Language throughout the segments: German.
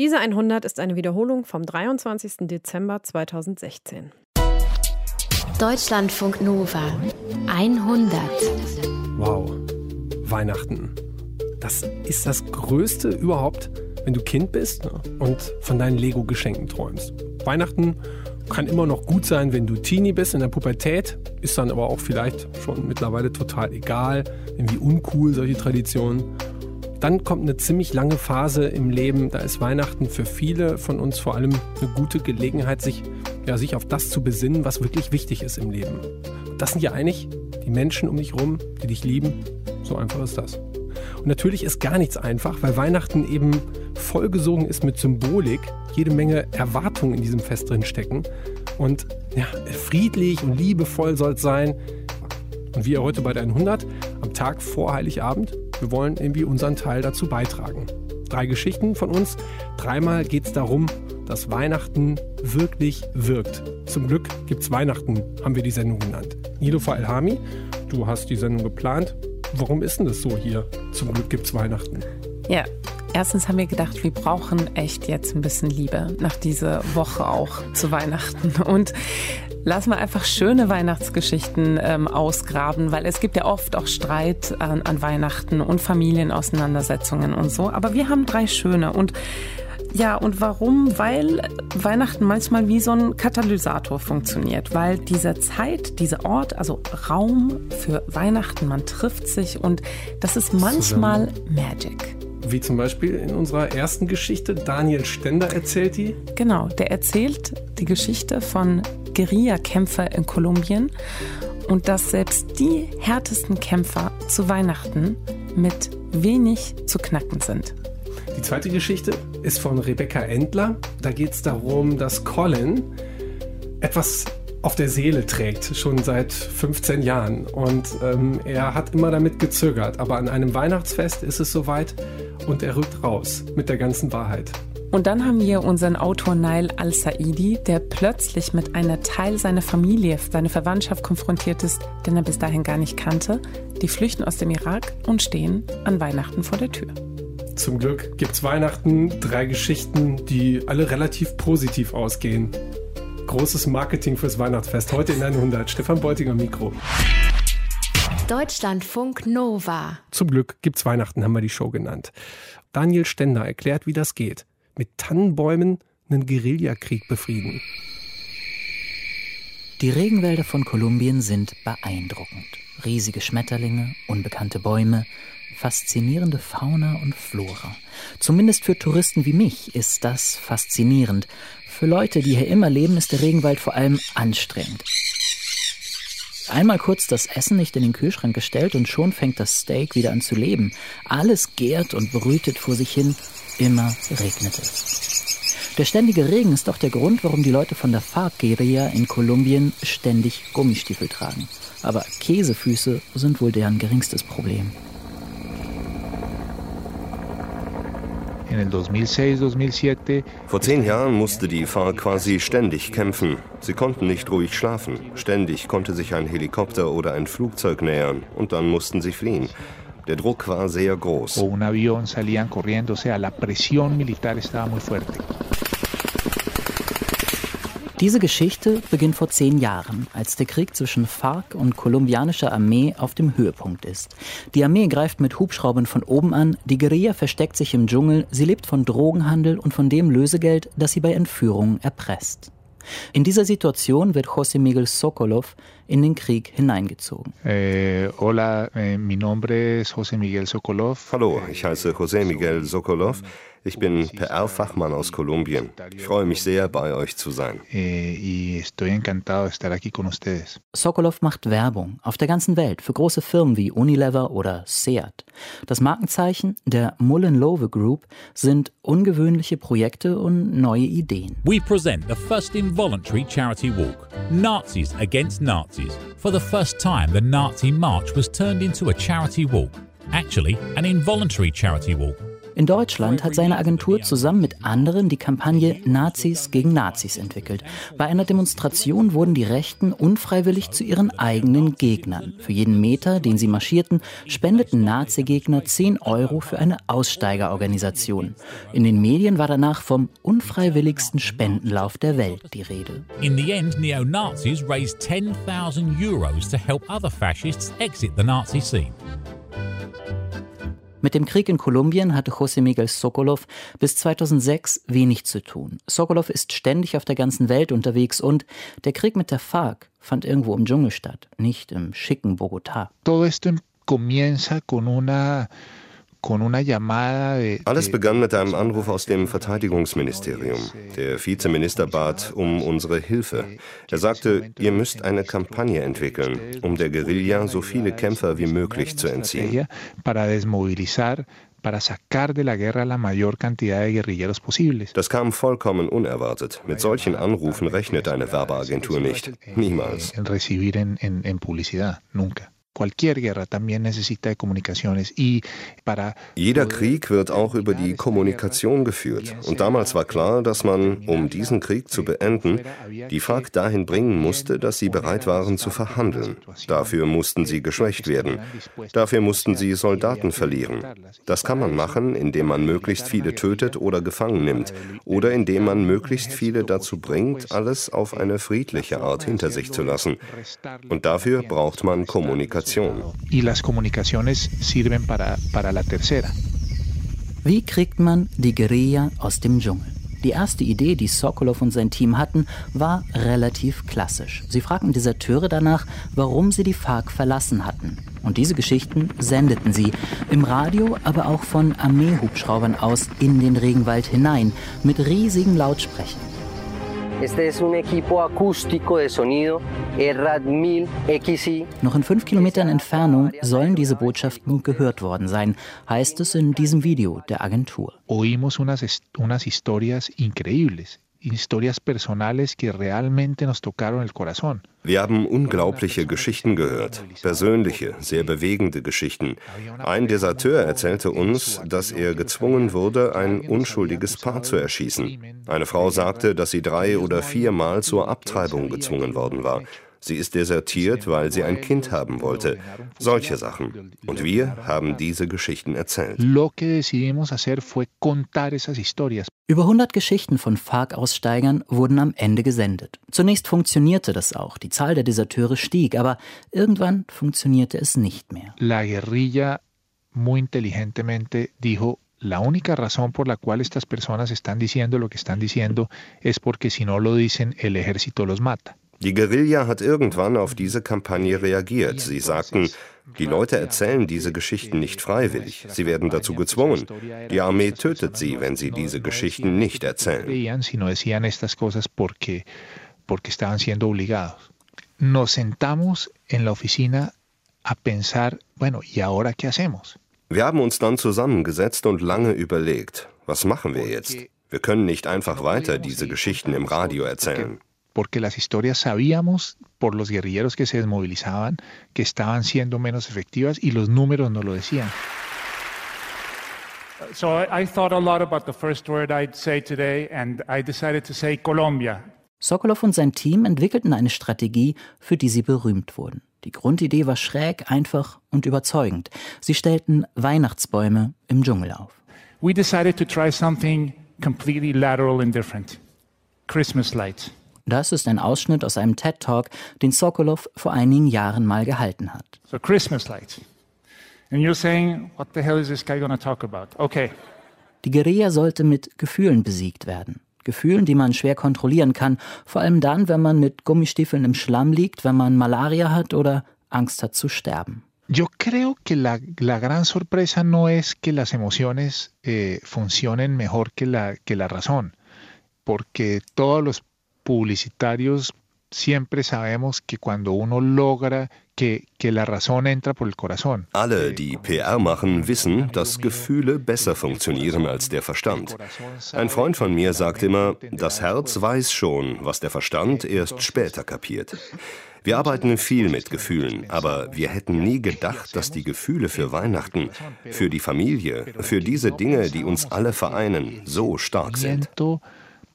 Diese 100 ist eine Wiederholung vom 23. Dezember 2016. Deutschlandfunk Nova 100. Wow, Weihnachten. Das ist das Größte überhaupt, wenn du Kind bist ne, und von deinen Lego-Geschenken träumst. Weihnachten kann immer noch gut sein, wenn du Teenie bist in der Pubertät, ist dann aber auch vielleicht schon mittlerweile total egal, irgendwie uncool solche Traditionen. Dann kommt eine ziemlich lange Phase im Leben, da ist Weihnachten für viele von uns vor allem eine gute Gelegenheit, sich, ja, sich auf das zu besinnen, was wirklich wichtig ist im Leben. Das sind ja eigentlich die Menschen um dich rum, die dich lieben. So einfach ist das. Und natürlich ist gar nichts einfach, weil Weihnachten eben vollgesogen ist mit Symbolik, jede Menge Erwartungen in diesem Fest drin stecken. Und ja, friedlich und liebevoll soll es sein. Und wir heute bei der 100, am Tag vor Heiligabend, wir wollen irgendwie unseren Teil dazu beitragen. Drei Geschichten von uns. Dreimal geht es darum, dass Weihnachten wirklich wirkt. Zum Glück gibt's Weihnachten, haben wir die Sendung genannt. Nilofa Elhami, du hast die Sendung geplant. Warum ist denn das so hier? Zum Glück gibt's Weihnachten. Ja, erstens haben wir gedacht, wir brauchen echt jetzt ein bisschen Liebe nach dieser Woche auch zu Weihnachten. Und Lass mal einfach schöne Weihnachtsgeschichten ähm, ausgraben, weil es gibt ja oft auch Streit an, an Weihnachten und Familienauseinandersetzungen und so. Aber wir haben drei schöne und ja, und warum? Weil Weihnachten manchmal wie so ein Katalysator funktioniert, weil diese Zeit, dieser Ort, also Raum für Weihnachten, man trifft sich und das ist manchmal Zusammen. Magic. Wie zum Beispiel in unserer ersten Geschichte, Daniel Stender erzählt die. Genau, der erzählt die Geschichte von Guerillakämpfer in Kolumbien und dass selbst die härtesten Kämpfer zu Weihnachten mit wenig zu knacken sind. Die zweite Geschichte ist von Rebecca Endler. Da geht es darum, dass Colin etwas auf der Seele trägt, schon seit 15 Jahren. Und ähm, er hat immer damit gezögert. Aber an einem Weihnachtsfest ist es soweit und er rückt raus mit der ganzen Wahrheit. Und dann haben wir unseren Autor Nail al-Saidi, der plötzlich mit einer Teil seiner Familie, seiner Verwandtschaft konfrontiert ist, den er bis dahin gar nicht kannte. Die flüchten aus dem Irak und stehen an Weihnachten vor der Tür. Zum Glück gibt es Weihnachten, drei Geschichten, die alle relativ positiv ausgehen. Großes Marketing fürs Weihnachtsfest. Heute in 100. Stefan Beutiger Mikro. Deutschlandfunk Nova. Zum Glück gibt's Weihnachten, haben wir die Show genannt. Daniel Stender erklärt, wie das geht mit Tannenbäumen einen Guerillakrieg befrieden. Die Regenwälder von Kolumbien sind beeindruckend. Riesige Schmetterlinge, unbekannte Bäume, faszinierende Fauna und Flora. Zumindest für Touristen wie mich ist das faszinierend. Für Leute, die hier immer leben, ist der Regenwald vor allem anstrengend. Einmal kurz das Essen nicht in den Kühlschrank gestellt und schon fängt das Steak wieder an zu leben. Alles gärt und brütet vor sich hin Immer regnet es. Der ständige Regen ist auch der Grund, warum die Leute von der FARC-Guerilla in Kolumbien ständig Gummistiefel tragen. Aber Käsefüße sind wohl deren geringstes Problem. Vor zehn Jahren musste die FARC quasi ständig kämpfen. Sie konnten nicht ruhig schlafen. Ständig konnte sich ein Helikopter oder ein Flugzeug nähern und dann mussten sie fliehen. Der Druck war sehr groß. Diese Geschichte beginnt vor zehn Jahren, als der Krieg zwischen FARC und kolumbianischer Armee auf dem Höhepunkt ist. Die Armee greift mit Hubschraubern von oben an, die Guerilla versteckt sich im Dschungel, sie lebt von Drogenhandel und von dem Lösegeld, das sie bei Entführungen erpresst. In dieser Situation wird José Miguel Sokolov in den Krieg hineingezogen. Eh, hola, eh, mi nombre es José Miguel Sokolov. Hallo, ich heiße José Miguel Sokolov. Ich bin PR-Fachmann aus Kolumbien. Ich freue mich sehr, bei euch zu sein. Eh, Sokolov macht Werbung auf der ganzen Welt für große Firmen wie Unilever oder Seat. Das Markenzeichen der Mullen Love Group sind ungewöhnliche Projekte und neue Ideen. We present the first involuntary charity walk. Nazis against Nazis. For the first time, the Nazi march was turned into a charity walk. Actually, an involuntary charity walk. In Deutschland hat seine Agentur zusammen mit anderen die Kampagne Nazis gegen Nazis entwickelt. Bei einer Demonstration wurden die Rechten unfreiwillig zu ihren eigenen Gegnern. Für jeden Meter, den sie marschierten, spendeten Nazi-Gegner 10 Euro für eine Aussteigerorganisation. In den Medien war danach vom unfreiwilligsten Spendenlauf der Welt die Rede. In the end, neo-Nazis raised 10,000 euros to help other fascists exit the Nazi scene. Mit dem Krieg in Kolumbien hatte José Miguel Sokolov bis 2006 wenig zu tun. Sokolov ist ständig auf der ganzen Welt unterwegs und der Krieg mit der FARC fand irgendwo im Dschungel statt, nicht im schicken Bogotá. Todo esto comienza con una alles begann mit einem Anruf aus dem Verteidigungsministerium. Der Vizeminister bat um unsere Hilfe. Er sagte, ihr müsst eine Kampagne entwickeln, um der Guerilla so viele Kämpfer wie möglich zu entziehen. Das kam vollkommen unerwartet. Mit solchen Anrufen rechnet eine Werbeagentur nicht. Niemals. Jeder Krieg wird auch über die Kommunikation geführt. Und damals war klar, dass man, um diesen Krieg zu beenden, die FARC dahin bringen musste, dass sie bereit waren zu verhandeln. Dafür mussten sie geschwächt werden. Dafür mussten sie Soldaten verlieren. Das kann man machen, indem man möglichst viele tötet oder gefangen nimmt. Oder indem man möglichst viele dazu bringt, alles auf eine friedliche Art hinter sich zu lassen. Und dafür braucht man Kommunikation. Kommunikation. Wie kriegt man die Guerilla aus dem Dschungel? Die erste Idee, die Sokolov und sein Team hatten, war relativ klassisch. Sie fragten Deserteure danach, warum sie die FARC verlassen hatten. Und diese Geschichten sendeten sie im Radio, aber auch von Armeehubschraubern aus in den Regenwald hinein mit riesigen Lautsprechern. Este es un equipo acústico de sonido ERRAD 1000 XI. Noch in fünf Kilometern Entfernung sollen diese Botschaften gehört worden sein, heißt es in diesem Video der Agentur. Oímos unas, unas historias increíbles historias personales que realmente nos tocaron el corazón. Wir haben unglaubliche Geschichten gehört, persönliche, sehr bewegende Geschichten. Ein Deserteur erzählte uns, dass er gezwungen wurde, ein unschuldiges Paar zu erschießen. Eine Frau sagte, dass sie drei oder viermal zur Abtreibung gezwungen worden war. Sie ist desertiert, weil sie ein Kind haben wollte. Solche Sachen. Und wir haben diese Geschichten erzählt. Über 100 Geschichten von FARC-Aussteigern wurden am Ende gesendet. Zunächst funktionierte das auch. Die Zahl der Deserteure stieg, aber irgendwann funktionierte es nicht mehr. La guerrilla muy inteligentemente dijo la única razón por la cual estas personas están diciendo lo que están diciendo es porque si no lo dicen el ejército los mata. Die Guerilla hat irgendwann auf diese Kampagne reagiert. Sie sagten, die Leute erzählen diese Geschichten nicht freiwillig. Sie werden dazu gezwungen. Die Armee tötet sie, wenn sie diese Geschichten nicht erzählen. Nos sentamos en la oficina a pensar, bueno, ¿y ahora qué hacemos? Wir haben uns dann zusammengesetzt und lange überlegt, was machen wir jetzt? Wir können nicht einfach weiter diese Geschichten im Radio erzählen. Porque las historias sabíamos por los guerrilleros que se desmovilizaban que estaban siendo menos efectivas y los números no lo decían. So I, I thought a lot about the first word I'd say today and I decided to say Colombia. Sokolov und sein Team entwickelten eine Strategie, für die sie berühmt wurden. Die Grundidee war schräg, einfach und überzeugend. Sie stellten Weihnachtsbäume im Dschungel auf. We decided to try something completely lateral and different. Christmas lights. Das ist ein Ausschnitt aus einem TED Talk, den Sokolov vor einigen Jahren mal gehalten hat. So Christmas lights. And you're saying, what the hell is this guy going to talk about? Okay. Die Guerilla sollte mit Gefühlen besiegt werden. Gefühlen, die man schwer kontrollieren kann, vor allem dann, wenn man mit Gummistiefeln im Schlamm liegt, wenn man Malaria hat oder Angst hat zu sterben. Yo creo que la, la gran sorpresa no es que las emociones eh, funcionen mejor que la, que la razón, porque todos los publicitarios siempre sabemos que cuando uno logra que, que la razón entra por el corazón. Alle, die PR machen, wissen, dass Gefühle besser funktionieren als der Verstand. Ein Freund von mir sagt immer, das Herz weiß schon, was der Verstand erst später kapiert. Wir arbeiten viel mit Gefühlen, aber wir hätten nie gedacht, dass die Gefühle für Weihnachten, für die Familie, für diese Dinge, die uns alle vereinen, so stark sind.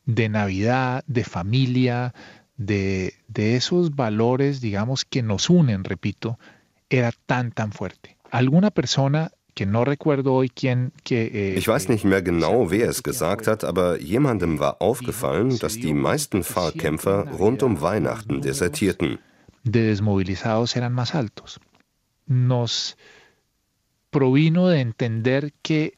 De Navidad, de familia, de, de esos valores, digamos, que nos unen, repito, era tan, tan fuerte. Alguna persona que no recuerdo hoy quién que, eh, Ich weiß nicht mehr genau, wer es gesagt hat, aber jemandem war aufgefallen, dass die meisten Fahrkämpfer rund um Weihnachten desertierten. De desmovilizados eran más altos. Nos provino de entender que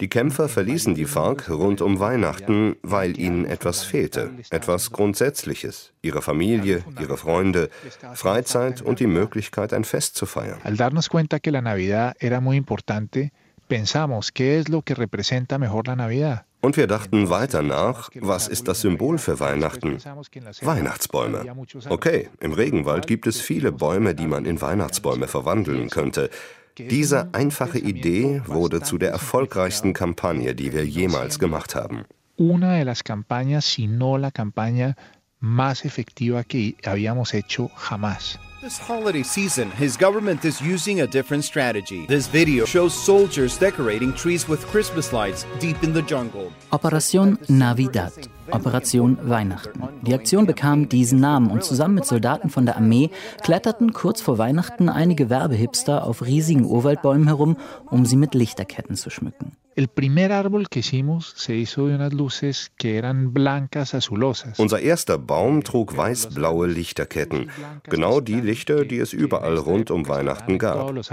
Die Kämpfer verließen die FARC rund um Weihnachten, weil ihnen etwas fehlte, etwas Grundsätzliches, ihre Familie, ihre Freunde, Freizeit und die Möglichkeit, ein Fest zu feiern. Al darnos cuenta que la Navidad era muy importante, pensamos, ¿qué es lo que representa mejor la Navidad? Und wir dachten weiter nach, was ist das Symbol für Weihnachten? Weihnachtsbäume. Okay, im Regenwald gibt es viele Bäume, die man in Weihnachtsbäume verwandeln könnte. Diese einfache Idee wurde zu der erfolgreichsten Kampagne, die wir jemals gemacht haben. Una de las campañas, si no la campaña más efectiva que habíamos hecho jamás. This holiday season, his government is using a different strategy. This video shows soldiers decorating trees with Christmas lights deep in the jungle. Operation Navidad, Operation Weihnachten. Die Aktion bekam diesen Namen und zusammen mit Soldaten von der Armee kletterten kurz vor Weihnachten einige Werbehipster auf riesigen Urwaldbäumen herum, um sie mit Lichterketten zu schmücken. El primer árbol que hicimos se hizo de unas luces que eran blancas azulosas. Unser erster Baum trug weiß-blaue Lichterketten, genau die Lichter, die es überall rund um Weihnachten gab. Es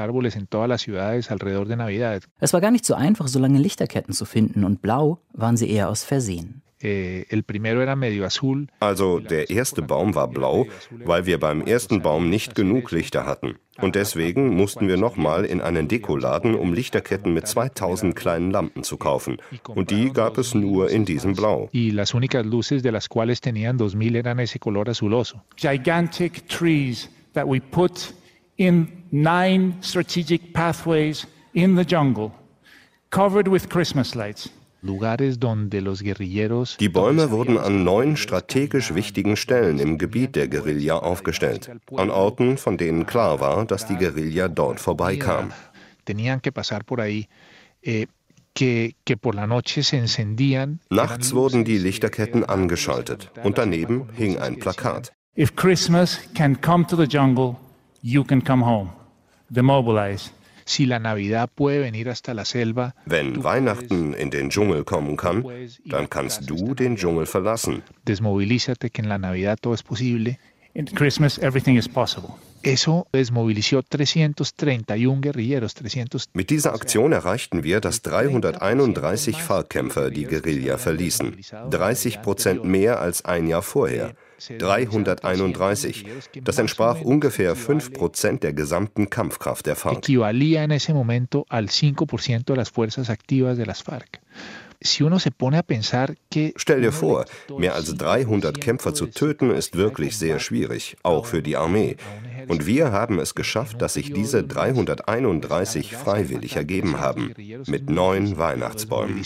war gar nicht so einfach, so lange Lichterketten zu finden und blau waren sie eher aus Versehen. Eh, also der erste Baum war blau, weil wir beim ersten Baum nicht genug Lichter hatten. Und deswegen mussten wir nochmal in einen Dekoladen, um Lichterketten mit 2000 kleinen Lampen zu kaufen. Und die gab es nur in diesem Blau. Gigantic trees that we put in nine strategic pathways in the jungle, covered with Christmas lights. Die Bäume wurden an neun strategisch wichtigen Stellen im Gebiet der Guerilla aufgestellt, an Orten, von denen klar war, dass die Guerilla dort vorbeikam. Eh, Nachts wurden die Lichterketten angeschaltet und daneben hing ein Plakat. If Christmas can come to the jungle, you can come home. Demobilize. Si la Navidad puede venir hasta la selva, Wenn Weihnachten in den Dschungel kommen kann, dann kannst du den Dschungel verlassen. Desmovilízate que en la Navidad todo es posible. In Christmas everything is possible. Eso desmovilizó 331 guerrilleros. 300 Mit dieser Aktion erreichten wir, dass 331 FARC-Kämpfer die Guerilla verließen. 30 Prozent mehr als ein Jahr vorher. 331. Das entsprach ungefähr 5 Prozent der gesamten Kampfkraft der FARC. Equivalía en ese momento al 5% de las fuerzas activas de las FARC. Stell dir vor, mehr als 300 Kämpfer zu töten ist wirklich sehr schwierig, auch für die Armee. Und wir haben es geschafft, dass sich diese 331 freiwillig ergeben haben, mit neun Weihnachtsbäumen.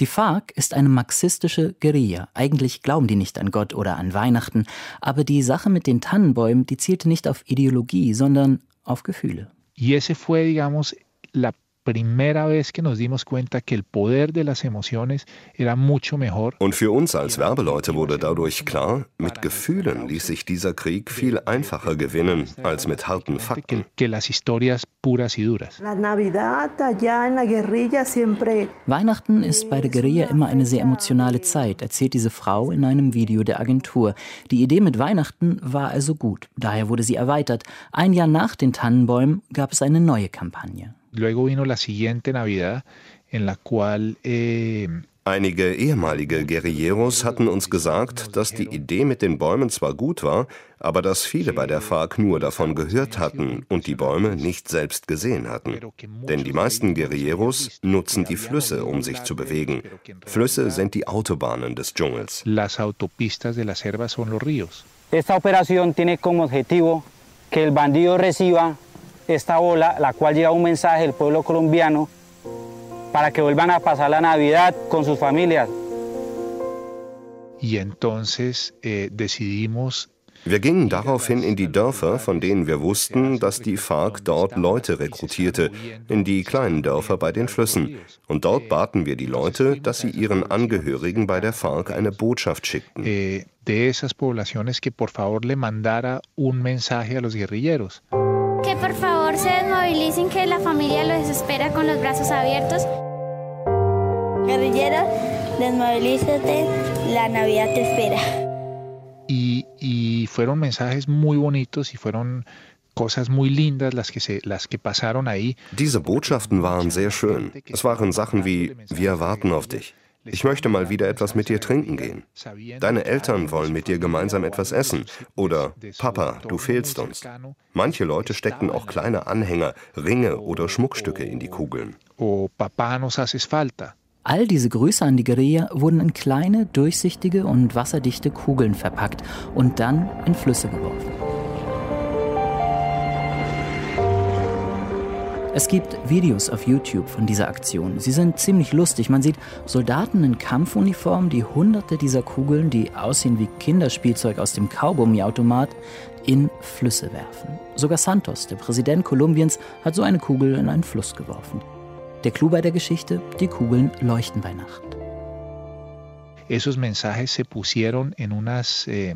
Die FARC ist eine marxistische Guerilla. Eigentlich glauben die nicht an Gott oder an Weihnachten, aber die Sache mit den Tannenbäumen, die zielte nicht auf Ideologie, sondern auf Gefühle. Y ese fue, digamos, la primera vez que nos dimos cuenta que el poder de las emociones era mucho mejor. Und für uns als Werbeleute wurde dadurch klar, mit Gefühlen ließ sich dieser Krieg viel einfacher gewinnen als mit harten Fakten. Que las historias puras y duras. Weihnachten ist bei der Guerilla immer eine sehr emotionale Zeit, erzählt diese Frau in einem Video der Agentur. Die Idee mit Weihnachten war also gut, daher wurde sie erweitert. Ein Jahr nach den Tannenbäumen gab es eine neue Kampagne. Luego vino la siguiente Navidad en la cual eh, Einige ehemalige Guerilleros hatten uns gesagt, dass die Idee mit den Bäumen zwar gut war, aber dass viele bei der FARC nur davon gehört hatten und die Bäume nicht selbst gesehen hatten. Denn die meisten Guerilleros nutzen die Flüsse, um sich zu bewegen. Flüsse sind die Autobahnen des Dschungels. Las autopistas de la selva son los ríos. Esta operación tiene como objetivo que el bandido reciba esta ola, la cual lleva un mensaje del pueblo colombiano para que vuelvan a pasar la Navidad con sus familias. Y entonces eh, decidimos wir gingen daraufhin in die Dörfer, von denen wir wussten, dass die FARC dort Leute rekrutierte, in die kleinen Dörfer bei den Flüssen. Und dort baten wir die Leute, dass sie ihren Angehörigen bei der FARC eine Botschaft schickten. Eh, de esas poblaciones que por favor le mandara un mensaje a los guerrilleros. Que por favor se desmovilicen, que la familia los espera con los brazos abiertos. Guerrillero, desmovilízate, la Navidad te espera. Y, y fueron mensajes muy bonitos y fueron cosas muy lindas las que, se, las que pasaron ahí. Diese Botschaften waren sehr schön. Es waren Sachen wie, wir warten auf dich. Ich möchte mal wieder etwas mit dir trinken gehen. Deine Eltern wollen mit dir gemeinsam etwas essen. Oder Papa, du fehlst uns. Manche Leute steckten auch kleine Anhänger, Ringe oder Schmuckstücke in die Kugeln. Oh. All diese Grüße an die Guerilla wurden in kleine, durchsichtige und wasserdichte Kugeln verpackt und dann in Flüsse geworfen. Es gibt Videos auf YouTube von dieser Aktion. Sie sind ziemlich lustig. Man sieht Soldaten in Kampfuniform, die hunderte dieser Kugeln, die aussehen wie Kinderspielzeug aus dem Kaugummiautomat, in Flüsse werfen. Sogar Santos, der Präsident Kolumbiens, hat so eine Kugel in einen Fluss geworfen. Der Clou bei der Geschichte, die Kugeln leuchten bei Nacht. Esos mensajes se pusieron en unas eh,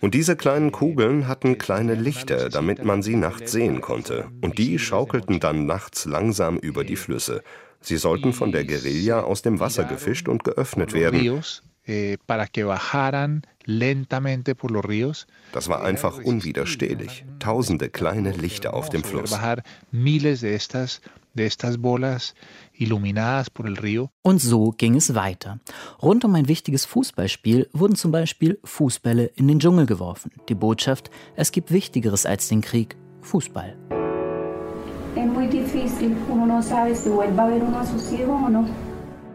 und diese kleinen Kugeln hatten kleine Lichter, damit man sie nachts sehen konnte. Und die schaukelten dann nachts langsam über die Flüsse. Sie sollten von der Guerilla aus dem Wasser gefischt und geöffnet werden. Eh, das war einfach unwiderstehlich. Tausende kleine Lichter auf dem Fluss de estas bolas iluminadas por el río. Und so ging es weiter. Rund um ein wichtiges Fußballspiel wurden zum Beispiel Fußbälle in den Dschungel geworfen. Die Botschaft, es gibt Wichtigeres als den Krieg, Fußball.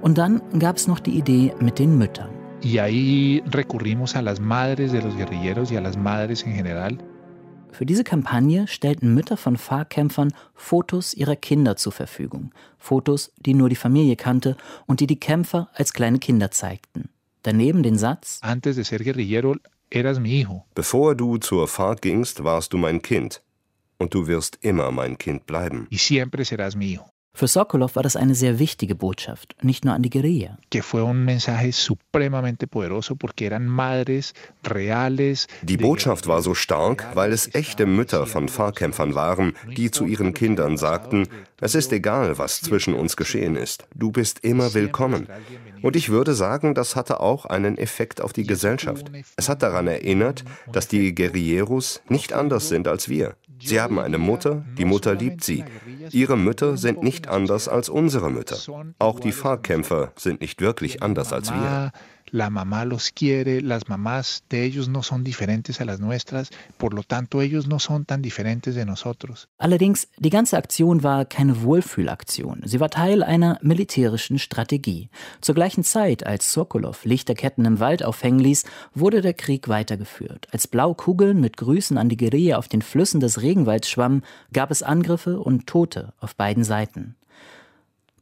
Und dann gab es noch die Idee mit den Müttern. Y ahí recurrimos a las madres de los guerrilleros y a las madres en general. Für diese Kampagne stellten Mütter von FARC-Kämpfern Fotos ihrer Kinder zur Verfügung. Fotos, die nur die Familie kannte und die die Kämpfer als kleine Kinder zeigten. Daneben den Satz: Antes de ser guerrillero eras mi hijo. Bevor du zur FARC gingst, warst du mein Kind. Und du wirst immer mein Kind bleiben. Y siempre serás mi hijo. Für Sokolov war das eine sehr wichtige Botschaft, nicht nur an die Guerilla. Die Botschaft war so stark, weil es echte Mütter von Fahrkämpfern waren, die zu ihren Kindern sagten, es ist egal, was zwischen uns geschehen ist, du bist immer willkommen. Und ich würde sagen, das hatte auch einen Effekt auf die Gesellschaft. Es hat daran erinnert, dass die Guerilleros nicht anders sind als wir. Sie haben eine Mutter, die Mutter liebt sie. Ihre Mütter sind nicht anders als unsere Mütter. Auch die Fahrkämpfer sind nicht wirklich anders als wir. La mamá los quiere, las mamás de ellos no son diferentes a las nuestras, por lo tanto ellos no son tan diferentes de nosotros. Allerdings, die ganze Aktion war keine Wohlfühlaktion. Sie war Teil einer militärischen Strategie. Zur gleichen Zeit, als Sokolov Lichterketten im Wald aufhängen ließ, wurde der Krieg weitergeführt. Als Blaukugeln mit Grüßen an die Guerilla auf den Flüssen des Regenwalds schwammen, gab es Angriffe und Tote auf beiden Seiten.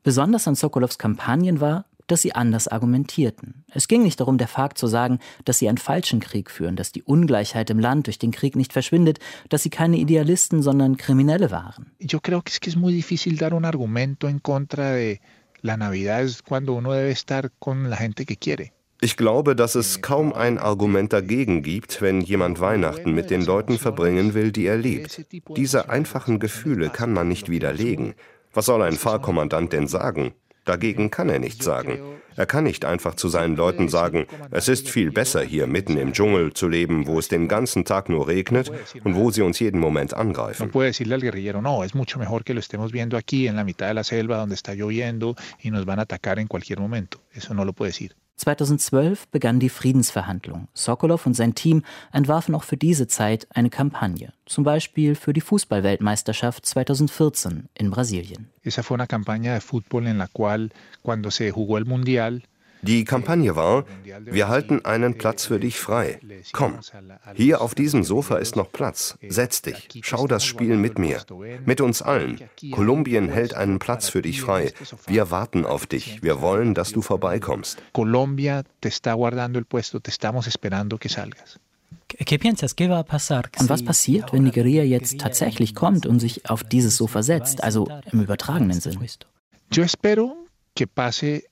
Besonders an Sokolovs Kampagnen war, dass sie anders argumentierten. Es ging nicht darum, der FARC zu sagen, dass sie einen falschen Krieg führen, dass die Ungleichheit im Land durch den Krieg nicht verschwindet, dass sie keine Idealisten, sondern Kriminelle waren. Yo creo que es que es muy difícil dar un argumento en contra de la Navidad es cuando uno debe estar con la gente que quiere. Ich glaube, dass es kaum ein Argument dagegen gibt, wenn jemand Weihnachten mit den Leuten verbringen will, die er liebt. Diese einfachen Gefühle kann man nicht widerlegen. Was soll ein Fahrkommandant denn sagen? Dagegen kann er nichts sagen. Er kann nicht einfach zu seinen Leuten sagen, es ist viel besser hier mitten im Dschungel zu leben, wo es den ganzen Tag nur regnet und wo sie uns jeden Moment angreifen. No puede decirle al guerrillero, no, es mucho mejor que lo estemos viendo aquí en la mitad de la selva donde está lloviendo y nos van a atacar en cualquier momento. Eso no lo puede decir. 2012 begann die Friedensverhandlung. Sokolov und sein Team entwarfen auch für diese Zeit eine Kampagne, zum Beispiel für die Fußballweltmeisterschaft 2014 in Brasilien. Esa fue una campaña de fútbol en la cual cuando se jugó el mundial Die Kampagne war, wir halten einen Platz für dich frei. Komm, hier auf diesem Sofa ist noch Platz. Setz dich, schau das Spiel mit mir, mit uns allen. Kolumbien hält einen Platz für dich frei. Wir warten auf dich. Wir wollen, dass du vorbeikommst. Colombia te está guardando el puesto, te estamos esperando que salgas. Und was passiert, wenn die Guerilla jetzt tatsächlich kommt und sich auf dieses Sofa setzt, also im übertragenen Sinn? Yo espero que pase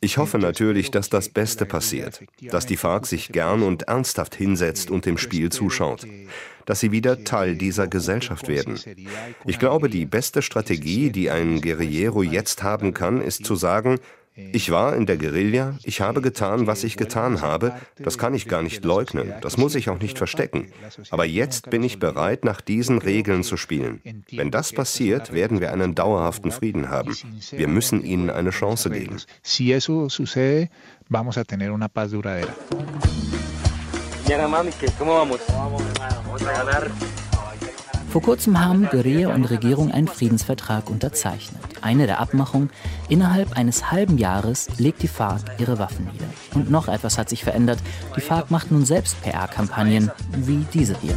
ich hoffe natürlich, dass das Beste passiert, dass die FARC sich gern und ernsthaft hinsetzt und dem Spiel zuschaut, dass sie wieder Teil dieser Gesellschaft werden. Ich glaube, die beste Strategie, die ein Guerillero jetzt haben kann, ist zu sagen, ich war in der Guerilla, ich habe getan, was ich getan habe, das kann ich gar nicht leugnen, das muss ich auch nicht verstecken. Aber jetzt bin ich bereit, nach diesen Regeln zu spielen. Wenn das passiert, werden wir einen dauerhaften Frieden haben. Wir müssen ihnen eine Chance geben. Si eso sucede, vamos a tener una paz duradera. Vor kurzem haben Guerilla und Regierung einen Friedensvertrag unterzeichnet. Eine der Abmachungen, innerhalb eines halben Jahres legt die FARC ihre Waffen nieder. Und noch etwas hat sich verändert. Die FARC macht nun selbst PR-Kampagnen, wie diese hier.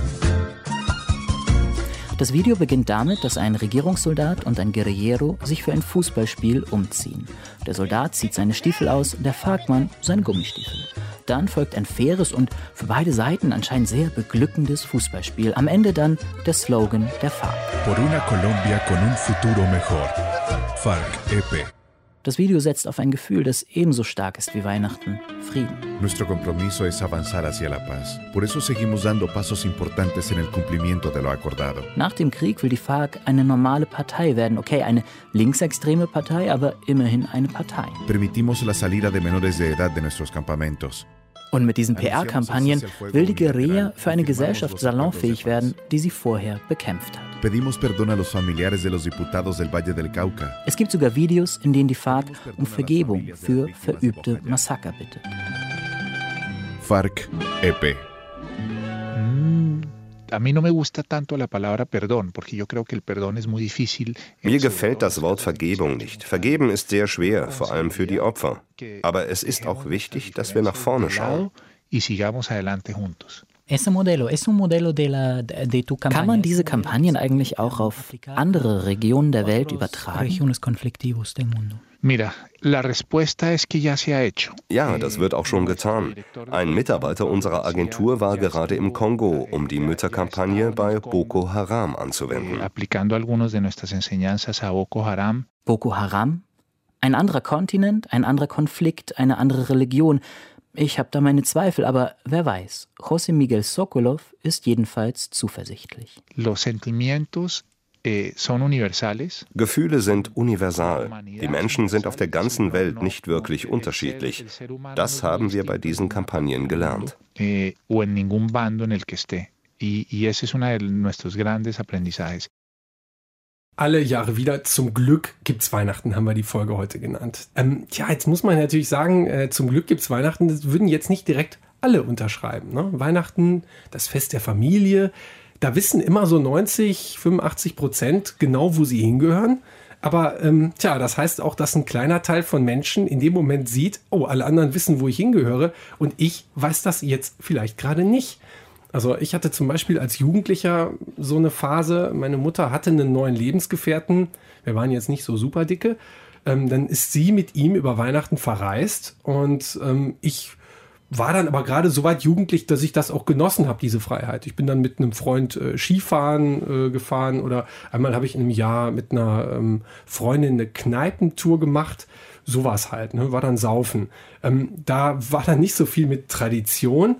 Das Video beginnt damit, dass ein Regierungssoldat und ein Guerillero sich für ein Fußballspiel umziehen. Der Soldat zieht seine Stiefel aus, der FARC-Mann seine Gummistiefel. Dann folgt ein faires und für beide Seiten anscheinend sehr beglückendes Fußballspiel. Am Ende dann der Slogan der FARC. Por una Colombia con un futuro mejor. FARC EP. Das Video setzt auf ein Gefühl, das ebenso stark ist wie Weihnachten, Frieden. Nuestro compromiso es avanzar hacia la paz. Por eso seguimos dando pasos importantes en el cumplimiento de lo acordado. Nach dem Krieg will die FARC eine normale Partei werden. Okay, eine linksextreme Partei, aber immerhin eine Partei. Permitimos la salida de menores de edad de nuestros campamentos. Und mit diesen PR-Kampagnen will die Guerilla für eine Gesellschaft salonfähig werden, die sie vorher bekämpft hat. Pedimos perdón a los familiares de los diputados del Valle del Cauca. Es gibt sogar Videos, in denen die FARC um Vergebung für verübte Massaker bittet. FARC EP. A mí no me gusta tanto la palabra perdón, porque yo creo que el perdón es muy difícil. Mir gefällt das Wort Vergebung nicht. Vergeben ist sehr schwer, vor allem für die Opfer. Aber es ist auch wichtig, dass wir nach vorne schauen. Y sigamos adelante juntos. Kann man diese Kampagnen eigentlich auch auf andere Regionen der Welt übertragen? Mira, la respuesta es que ya se ha hecho. Ja, das wird auch schon getan. Ein Mitarbeiter unserer Agentur war gerade im Kongo, um die Mütterkampagne bei Boko Haram anzuwenden. Aplicando algunos de nuestras enseñanzas a Boko Haram. Boko Haram? Ein anderer Kontinent, ein anderer Konflikt, eine andere Religion. Ich habe da meine Zweifel, aber wer weiß. José Miguel Sokolov ist jedenfalls zuversichtlich. Los sentimientos son universales. Gefühle sind universal. Die Menschen sind auf der ganzen Welt nicht wirklich unterschiedlich. Das haben wir bei diesen Kampagnen gelernt. Alle Jahre wieder. Zum Glück gibt's Weihnachten, haben wir die Folge heute genannt. Ähm, tja, jetzt muss man natürlich sagen, äh, zum Glück gibt's Weihnachten. Das würden jetzt nicht direkt alle unterschreiben. Ne? Weihnachten, das Fest der Familie, da wissen immer so 90, 85 Prozent genau, wo sie hingehören. Aber ähm, tja, das heißt auch, dass ein kleiner Teil von Menschen in dem Moment sieht, oh, alle anderen wissen, wo ich hingehöre und ich weiß das jetzt vielleicht gerade nicht. Also ich hatte zum Beispiel als Jugendlicher so eine Phase, meine Mutter hatte einen neuen Lebensgefährten, wir waren jetzt nicht so super dicke, ähm, dann ist sie mit ihm über Weihnachten verreist und ähm, ich war dann aber gerade so weit jugendlich, dass ich das auch genossen habe, diese Freiheit. Ich bin dann mit einem Freund äh, Skifahren äh, gefahren oder einmal habe ich im Jahr mit einer ähm, Freundin eine Kneipentour gemacht. Sowas halt, ne? war dann Saufen. Ähm, da war dann nicht so viel mit Tradition.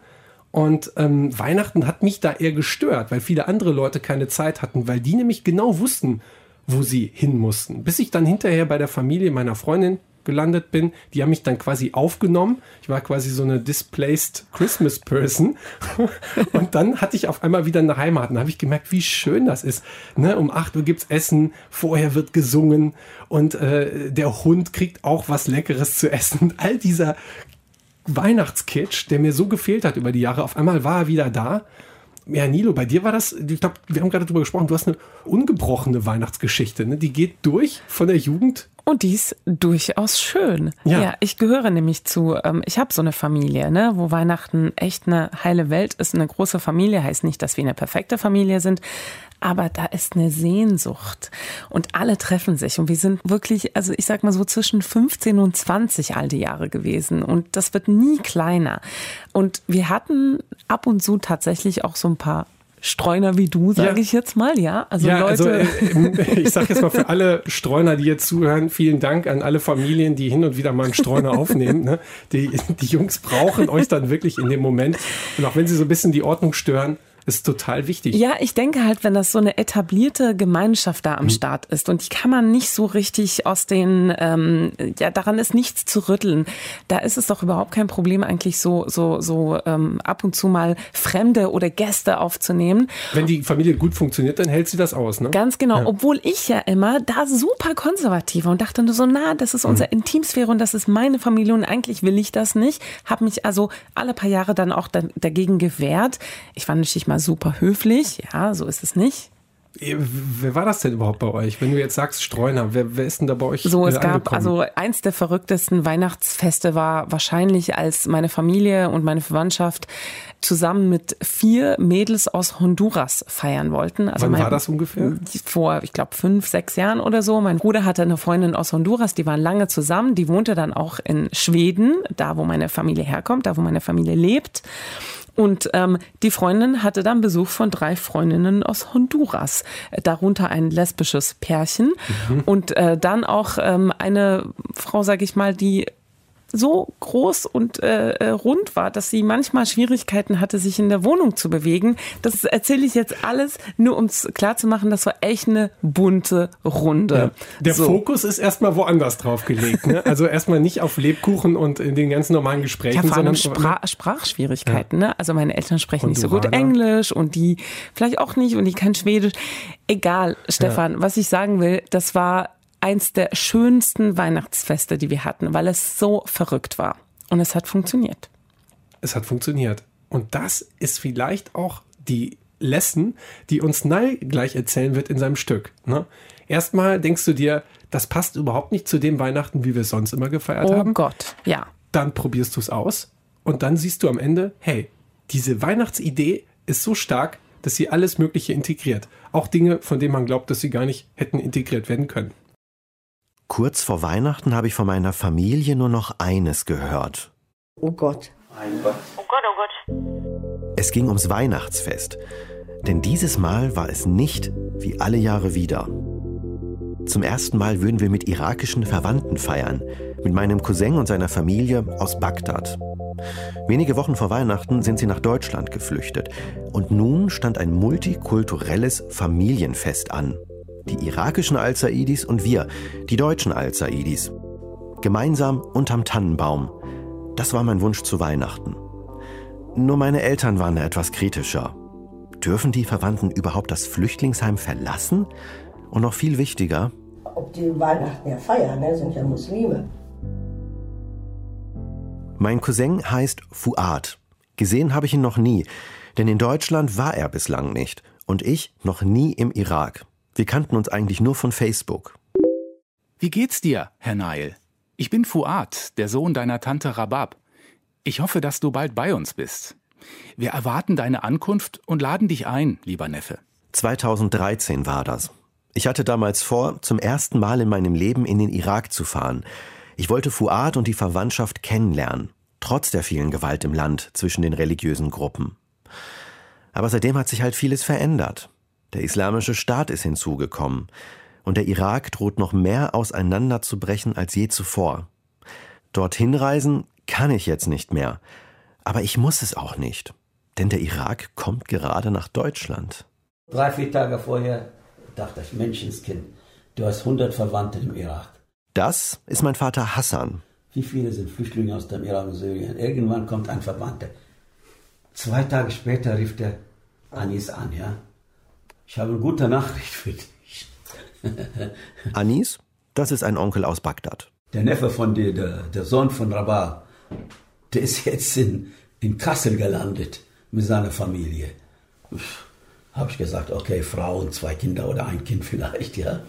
Und ähm, Weihnachten hat mich da eher gestört, weil viele andere Leute keine Zeit hatten, weil die nämlich genau wussten, wo sie hin mussten. Bis ich dann hinterher bei der Familie meiner Freundin gelandet bin. Die haben mich dann quasi aufgenommen. Ich war quasi so eine displaced Christmas Person. Und dann hatte ich auf einmal wieder eine Heimat. Und habe ich gemerkt, wie schön das ist. Ne? Um 8 Uhr gibt's Essen, vorher wird gesungen und äh, der Hund kriegt auch was Leckeres zu essen. All dieser Weihnachtskitsch, der mir so gefehlt hat über die Jahre, auf einmal war er wieder da. Ja, Nilo, bei dir war das, ich glaube, wir haben gerade darüber gesprochen, du hast eine ungebrochene Weihnachtsgeschichte, ne? Die geht durch von der Jugend und die ist durchaus schön. Ja, ja ich gehöre nämlich zu, ähm, ich habe so eine Familie, ne, wo Weihnachten echt eine heile Welt ist. Eine große Familie heißt nicht, dass wir eine perfekte Familie sind, aber da ist eine Sehnsucht und alle treffen sich und wir sind wirklich, also ich sag mal so zwischen 15 und 20 all die Jahre gewesen und das wird nie kleiner. Und wir hatten ab und zu tatsächlich auch so ein paar Streuner wie du, sage ja. ich jetzt mal, ja? Also ja, also, Leute. Also, äh, ich sage jetzt mal für alle Streuner, die jetzt zuhören, vielen Dank an alle Familien, die hin und wieder mal einen Streuner aufnehmen. Ne? Die, die Jungs brauchen euch dann wirklich in dem Moment. Und auch wenn sie so ein bisschen die Ordnung stören, ist total wichtig. Ja, ich denke halt, wenn das so eine etablierte Gemeinschaft da am mhm. Start ist und die kann man nicht so richtig aus den, ähm, ja, daran ist nichts zu rütteln. Da ist es doch überhaupt kein Problem, eigentlich so, so, so ähm, ab und zu mal Fremde oder Gäste aufzunehmen. Wenn die Familie gut funktioniert, dann hält sie das aus, ne? Ganz genau. Ja. Obwohl ich ja immer da super konservativ und dachte nur so, na, das ist unsere mhm. Intimsphäre und das ist meine Familie und eigentlich will ich das nicht. Habe mich also alle paar Jahre dann auch dagegen gewehrt. Ich war natürlich mal mal super höflich. Ja, so ist es nicht. Wer war das denn überhaupt bei euch? Wenn du jetzt sagst Streuner, wer, wer ist denn da bei euch? So, es gab, also eins der verrücktesten Weihnachtsfeste war wahrscheinlich, als meine Familie und meine Verwandtschaft zusammen mit vier Mädels aus Honduras feiern wollten. Also Wann mein, war das ungefähr? Vor, ich glaube, fünf, sechs Jahren oder so. Mein Bruder hatte eine Freundin aus Honduras, die waren lange zusammen. Die wohnte dann auch in Schweden, da wo meine Familie herkommt, da wo meine Familie lebt. Und ähm, die Freundin hatte dann Besuch von drei Freundinnen aus Honduras, darunter ein lesbisches Pärchen mhm. und äh, dann auch ähm, eine Frau, sag ich mal, die so groß und äh, äh, rund war, dass sie manchmal Schwierigkeiten hatte, sich in der Wohnung zu bewegen. Das erzähle ich jetzt alles, nur um es klarzumachen, das war echt eine bunte Runde. Ja. Der so. Fokus ist erstmal woanders drauf gelegt. Ne? Also erstmal nicht auf Lebkuchen und in den ganz normalen Gesprächen, ja, vor allem sondern Spra Sprachschwierigkeiten. Ja. Ne? Also meine Eltern sprechen nicht so gut Englisch und die vielleicht auch nicht und die kein Schwedisch. Egal, Stefan, was ich sagen will, das war eins der schönsten Weihnachtsfeste, die wir hatten, weil es so verrückt war. Und es hat funktioniert. Es hat funktioniert. Und das ist vielleicht auch die Lesson, die uns Nall gleich erzählen wird in seinem Stück. Ne? Erstmal denkst du dir, das passt überhaupt nicht zu dem Weihnachten, wie wir es sonst immer gefeiert oh haben. Oh Gott, ja. Dann probierst du es aus und dann siehst du am Ende, hey, diese Weihnachtsidee ist so stark, dass sie alles Mögliche integriert. Auch Dinge, von denen man glaubt, dass sie gar nicht hätten integriert werden können. Kurz vor Weihnachten habe ich von meiner Familie nur noch eines gehört. Oh Gott. Oh Gott, oh Gott. Es ging ums Weihnachtsfest. Denn dieses Mal war es nicht wie alle Jahre wieder. Zum ersten Mal würden wir mit irakischen Verwandten feiern, mit meinem Cousin und seiner Familie aus Bagdad. Wenige Wochen vor Weihnachten sind sie nach Deutschland geflüchtet und nun stand ein multikulturelles Familienfest an die irakischen Al-Saidis und wir, die deutschen Al-Saidis. Gemeinsam unterm Tannenbaum. Das war mein Wunsch zu Weihnachten. Nur meine Eltern waren etwas kritischer. Dürfen die Verwandten überhaupt das Flüchtlingsheim verlassen? Und noch viel wichtiger, ob die Weihnachten ja feiern, ne? sind ja Muslime. Mein Cousin heißt Fuad. Gesehen habe ich ihn noch nie, denn in Deutschland war er bislang nicht und ich noch nie im Irak. Wir kannten uns eigentlich nur von Facebook. Wie geht's dir, Herr Nail? Ich bin Fuad, der Sohn deiner Tante Rabab. Ich hoffe, dass du bald bei uns bist. Wir erwarten deine Ankunft und laden dich ein, lieber Neffe. 2013 war das. Ich hatte damals vor, zum ersten Mal in meinem Leben in den Irak zu fahren. Ich wollte Fuad und die Verwandtschaft kennenlernen, trotz der vielen Gewalt im Land zwischen den religiösen Gruppen. Aber seitdem hat sich halt vieles verändert. Der islamische Staat ist hinzugekommen. Und der Irak droht noch mehr auseinanderzubrechen als je zuvor. Dorthin reisen kann ich jetzt nicht mehr. Aber ich muss es auch nicht. Denn der Irak kommt gerade nach Deutschland. Drei, vier Tage vorher dachte ich, Menschenskind, Du hast 100 Verwandte im Irak. Das ist mein Vater Hassan. Wie viele sind Flüchtlinge aus dem Irak und Syrien? Irgendwann kommt ein Verwandter. Zwei Tage später rief der Anis an, ja. Ich habe eine gute Nachricht für dich. Anis, das ist ein Onkel aus Bagdad. Der Neffe von dir, der, der Sohn von Rabat, der ist jetzt in, in Kassel gelandet mit seiner Familie. Habe ich gesagt, okay, Frau und zwei Kinder oder ein Kind vielleicht, ja.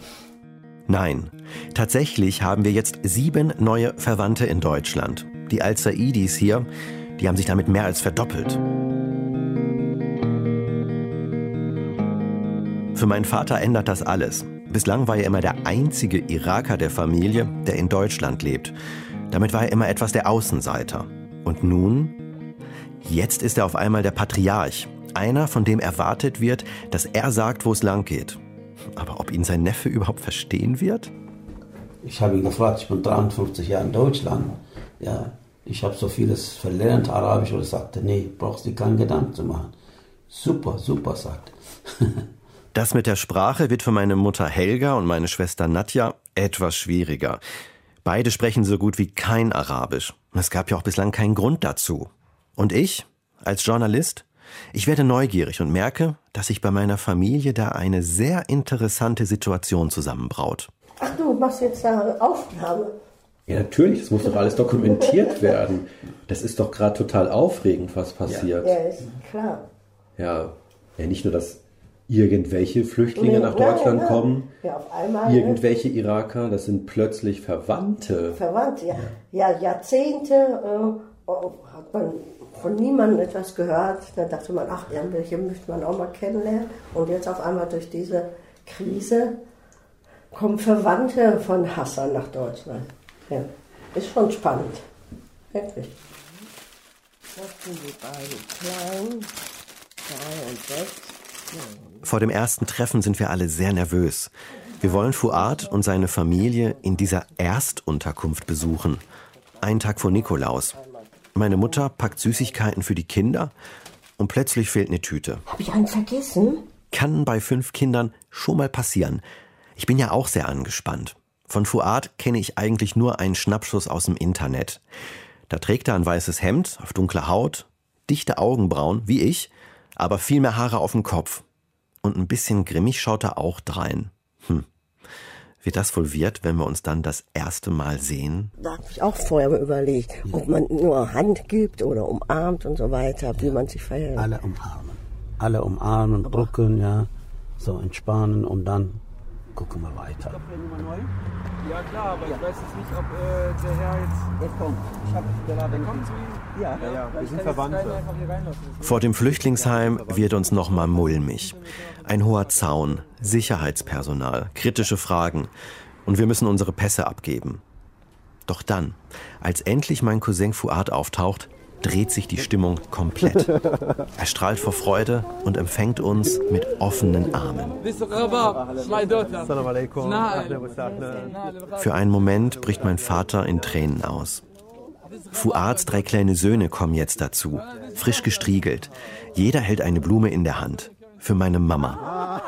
Nein, tatsächlich haben wir jetzt sieben neue Verwandte in Deutschland. Die Al-Saidis hier, die haben sich damit mehr als verdoppelt. Für meinen Vater ändert das alles. Bislang war er immer der einzige Iraker der Familie, der in Deutschland lebt. Damit war er immer etwas der Außenseiter. Und nun? Jetzt ist er auf einmal der Patriarch. Einer, von dem erwartet wird, dass er sagt, wo es lang geht. Aber ob ihn sein Neffe überhaupt verstehen wird? Ich habe ihn gefragt, ich bin 53 Jahre in Deutschland. Ja, ich habe so vieles verlernt, Arabisch, und er sagte, nee, brauchst du keinen Gedanken zu machen. Super, super, sagt Das mit der Sprache wird für meine Mutter Helga und meine Schwester Nadja etwas schwieriger. Beide sprechen so gut wie kein Arabisch. Es gab ja auch bislang keinen Grund dazu. Und ich, als Journalist, ich werde neugierig und merke, dass sich bei meiner Familie da eine sehr interessante Situation zusammenbraut. Ach du machst jetzt eine Aufnahme. Ja, natürlich, das muss doch alles dokumentiert werden. Das ist doch gerade total aufregend, was passiert. Ja, ja, ist klar. Ja, ja nicht nur, dass irgendwelche Flüchtlinge nee, nach Deutschland nein, nein. kommen, ja, auf einmal, irgendwelche Iraker, das sind plötzlich Verwandte. Verwandte, ja. Ja, Jahrzehnte äh, hat man von niemandem etwas gehört. Da dachte man, ach, irgendwelche möchte man auch mal kennenlernen. Und jetzt auf einmal durch diese Krise kommen Verwandte von Hassan nach Deutschland. Ja, ist schon spannend. Wirklich. Das sind die beiden kleinen, drei und sechs. Vor dem ersten Treffen sind wir alle sehr nervös. Wir wollen Fuad und seine Familie in dieser Erstunterkunft besuchen. Einen Tag vor Nikolaus. Meine Mutter packt Süßigkeiten für die Kinder und plötzlich fehlt eine Tüte. Habe ich einen vergessen? Kann bei fünf Kindern schon mal passieren. Ich bin ja auch sehr angespannt. Von Fuad kenne ich eigentlich nur einen Schnappschuss aus dem Internet. Da trägt er ein weißes Hemd auf dunkler Haut, dichte Augenbrauen, wie ich, aber viel mehr Haare auf dem Kopf. Und ein bisschen grimmig schaut er auch drein. Hm wie das wohl wird, wenn wir uns dann das erste Mal sehen? Da habe ich auch vorher mal überlegt, ob man nur Hand gibt oder umarmt und so weiter, wie man sich verhält. Alle umarmen. Alle umarmen, drücken, ja, so entspannen und dann gucken wir weiter. Ja klar, aber ja. ich weiß jetzt nicht, ob äh, der Herr jetzt... Der kommt. Ich hab gerade der kommt zu ihm? Ja, ja, ja. wir sind Verwandte. Vor dem Flüchtlingsheim wird uns noch mal mulmig. Ein hoher Zaun, Sicherheitspersonal, kritische Fragen. Und wir müssen unsere Pässe abgeben. Doch dann, als endlich mein Cousin Fuad auftaucht, dreht sich die Stimmung komplett. Er strahlt vor Freude und empfängt uns mit offenen Armen. Für einen Moment bricht mein Vater in Tränen aus. Fuads drei kleine Söhne kommen jetzt dazu, frisch gestriegelt. Jeder hält eine Blume in der Hand. Für meine Mama.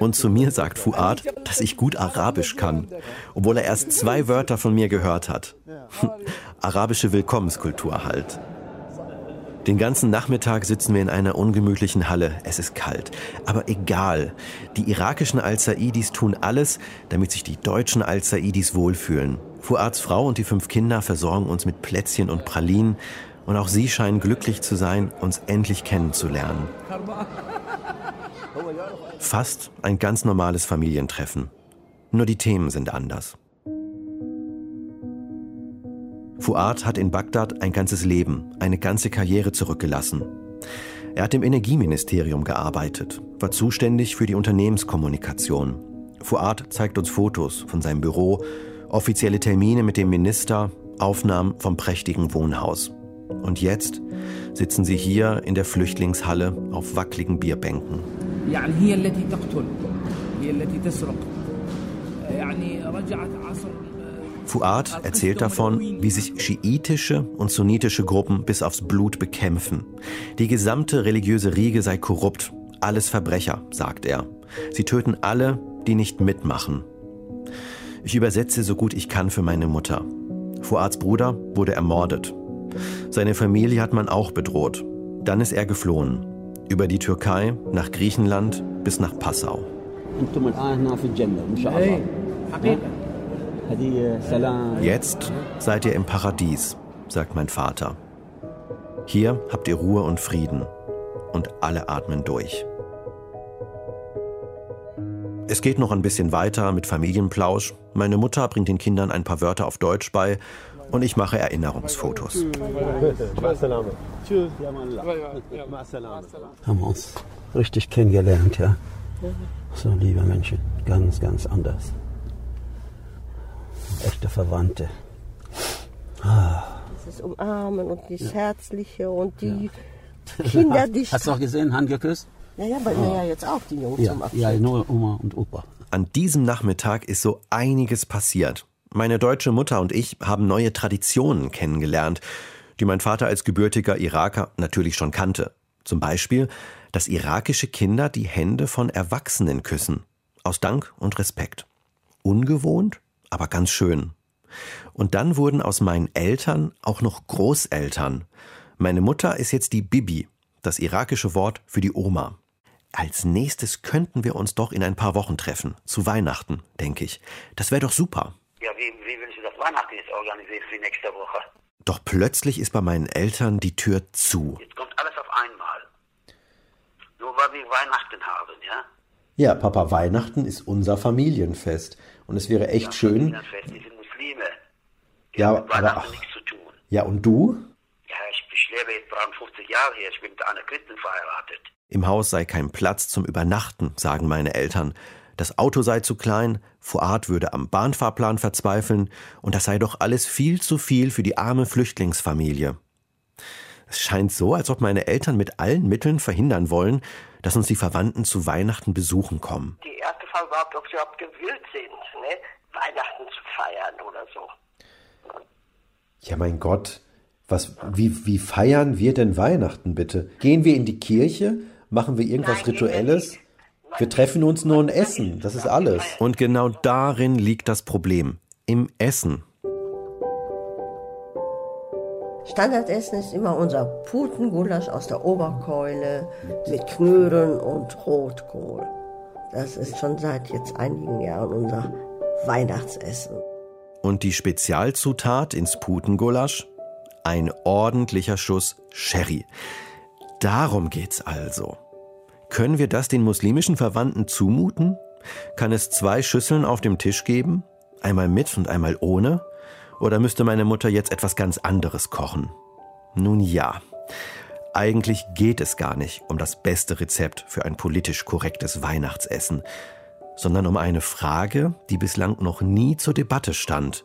Und zu mir sagt Fuad, dass ich gut Arabisch kann, obwohl er erst zwei Wörter von mir gehört hat. Arabische Willkommenskultur halt. Den ganzen Nachmittag sitzen wir in einer ungemütlichen Halle. Es ist kalt. Aber egal. Die irakischen Al-Saidis tun alles, damit sich die deutschen Al-Saidis wohlfühlen. Fuads Frau und die fünf Kinder versorgen uns mit Plätzchen und Pralinen. Und auch sie scheinen glücklich zu sein, uns endlich kennenzulernen. Fast ein ganz normales Familientreffen. Nur die Themen sind anders. Fuad hat in Bagdad ein ganzes Leben, eine ganze Karriere zurückgelassen. Er hat im Energieministerium gearbeitet, war zuständig für die Unternehmenskommunikation. Fuad zeigt uns Fotos von seinem Büro, offizielle Termine mit dem Minister, Aufnahmen vom prächtigen Wohnhaus. Und jetzt sitzen sie hier in der Flüchtlingshalle auf wackeligen Bierbänken. Fuad erzählt davon, wie sich schiitische und sunnitische Gruppen bis aufs Blut bekämpfen. Die gesamte religiöse Riege sei korrupt, alles Verbrecher, sagt er. Sie töten alle, die nicht mitmachen. Ich übersetze so gut ich kann für meine Mutter. Fuads Bruder wurde ermordet. Seine Familie hat man auch bedroht. Dann ist er geflohen. Über die Türkei, nach Griechenland bis nach Passau. Jetzt seid ihr im Paradies, sagt mein Vater. Hier habt ihr Ruhe und Frieden. Und alle atmen durch. Es geht noch ein bisschen weiter mit Familienplausch. Meine Mutter bringt den Kindern ein paar Wörter auf Deutsch bei und ich mache Erinnerungsfotos. Haben wir uns richtig kennengelernt, ja. So liebe Menschen, ganz, ganz anders. Echte Verwandte. Ah. Das Umarmen und das Herzliche und die Kinder, die. Hast du auch gesehen, Hand geküsst? Naja, bei mir ja jetzt auch, die Jungs Ja, zum Abschied. ja, nur Oma und Opa. An diesem Nachmittag ist so einiges passiert. Meine deutsche Mutter und ich haben neue Traditionen kennengelernt, die mein Vater als gebürtiger Iraker natürlich schon kannte. Zum Beispiel, dass irakische Kinder die Hände von Erwachsenen küssen. Aus Dank und Respekt. Ungewohnt, aber ganz schön. Und dann wurden aus meinen Eltern auch noch Großeltern. Meine Mutter ist jetzt die Bibi, das irakische Wort für die Oma. Als nächstes könnten wir uns doch in ein paar Wochen treffen. Zu Weihnachten, denke ich. Das wäre doch super. Ja, wie, wie willst du das Weihnachten jetzt organisieren für nächste Woche? Doch plötzlich ist bei meinen Eltern die Tür zu. Jetzt kommt alles auf einmal. Nur weil wir Weihnachten haben, ja? Ja, Papa, Weihnachten ist unser Familienfest. Und es wäre echt schön. Das Fest, die sind Muslime. Ja, Mit aber ach, nichts zu tun. ja, und du? Ja, ich, ich lebe jetzt 53 Jahre hier. Ich bin mit einer Christin verheiratet. Im Haus sei kein Platz zum Übernachten, sagen meine Eltern. Das Auto sei zu klein, Fuad würde am Bahnfahrplan verzweifeln und das sei doch alles viel zu viel für die arme Flüchtlingsfamilie. Es scheint so, als ob meine Eltern mit allen Mitteln verhindern wollen, dass uns die Verwandten zu Weihnachten besuchen kommen. Die erste Frage war, ob sie überhaupt gewillt sind, ne? Weihnachten zu feiern oder so. Ja, mein Gott. Was, wie, wie feiern wir denn Weihnachten bitte? Gehen wir in die Kirche? Machen wir irgendwas Rituelles? Wir treffen uns nur und essen. Das ist alles. Und genau darin liegt das Problem. Im Essen. Standardessen ist immer unser Putengulasch aus der Oberkeule mit Knödeln und Rotkohl. Das ist schon seit jetzt einigen Jahren unser Weihnachtsessen. Und die Spezialzutat ins Putengulasch? Ein ordentlicher Schuss Sherry. Darum geht's also. Können wir das den muslimischen Verwandten zumuten? Kann es zwei Schüsseln auf dem Tisch geben? Einmal mit und einmal ohne? Oder müsste meine Mutter jetzt etwas ganz anderes kochen? Nun ja. Eigentlich geht es gar nicht um das beste Rezept für ein politisch korrektes Weihnachtsessen, sondern um eine Frage, die bislang noch nie zur Debatte stand.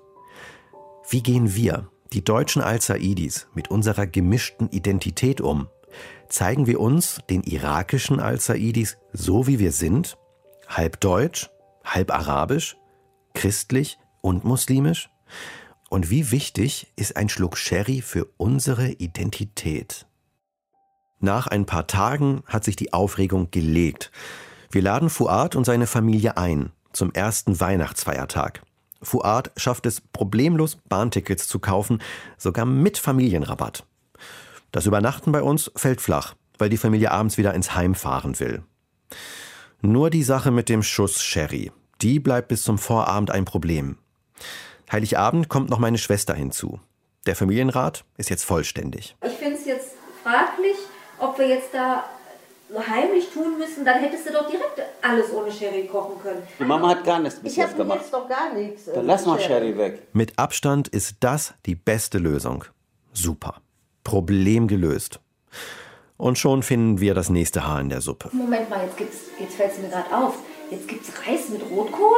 Wie gehen wir, die deutschen Al-Saidis, mit unserer gemischten Identität um? Zeigen wir uns, den irakischen Al-Saidis, so wie wir sind? Halb deutsch, halb arabisch, christlich und muslimisch? Und wie wichtig ist ein Schluck Sherry für unsere Identität? Nach ein paar Tagen hat sich die Aufregung gelegt. Wir laden Fuad und seine Familie ein zum ersten Weihnachtsfeiertag. Fuad schafft es problemlos, Bahntickets zu kaufen, sogar mit Familienrabatt. Das Übernachten bei uns fällt flach, weil die Familie abends wieder ins Heim fahren will. Nur die Sache mit dem Schuss Sherry, die bleibt bis zum Vorabend ein Problem. Heiligabend kommt noch meine Schwester hinzu. Der Familienrat ist jetzt vollständig. Ich finde es jetzt fraglich, ob wir jetzt da heimlich tun müssen. Dann hättest du doch direkt alles ohne Sherry kochen können. Die Mama hat gar nichts bis Ich jetzt habe gemacht. jetzt doch gar nichts. äh, Dann lass mal Sherry weg. Mit Abstand ist das die beste Lösung. Super. Problem gelöst. Und schon finden wir das nächste Haar in der Suppe. Moment mal, jetzt, gibt's, jetzt fällt es mir gerade auf. Jetzt gibt es Reis mit Rotkohl?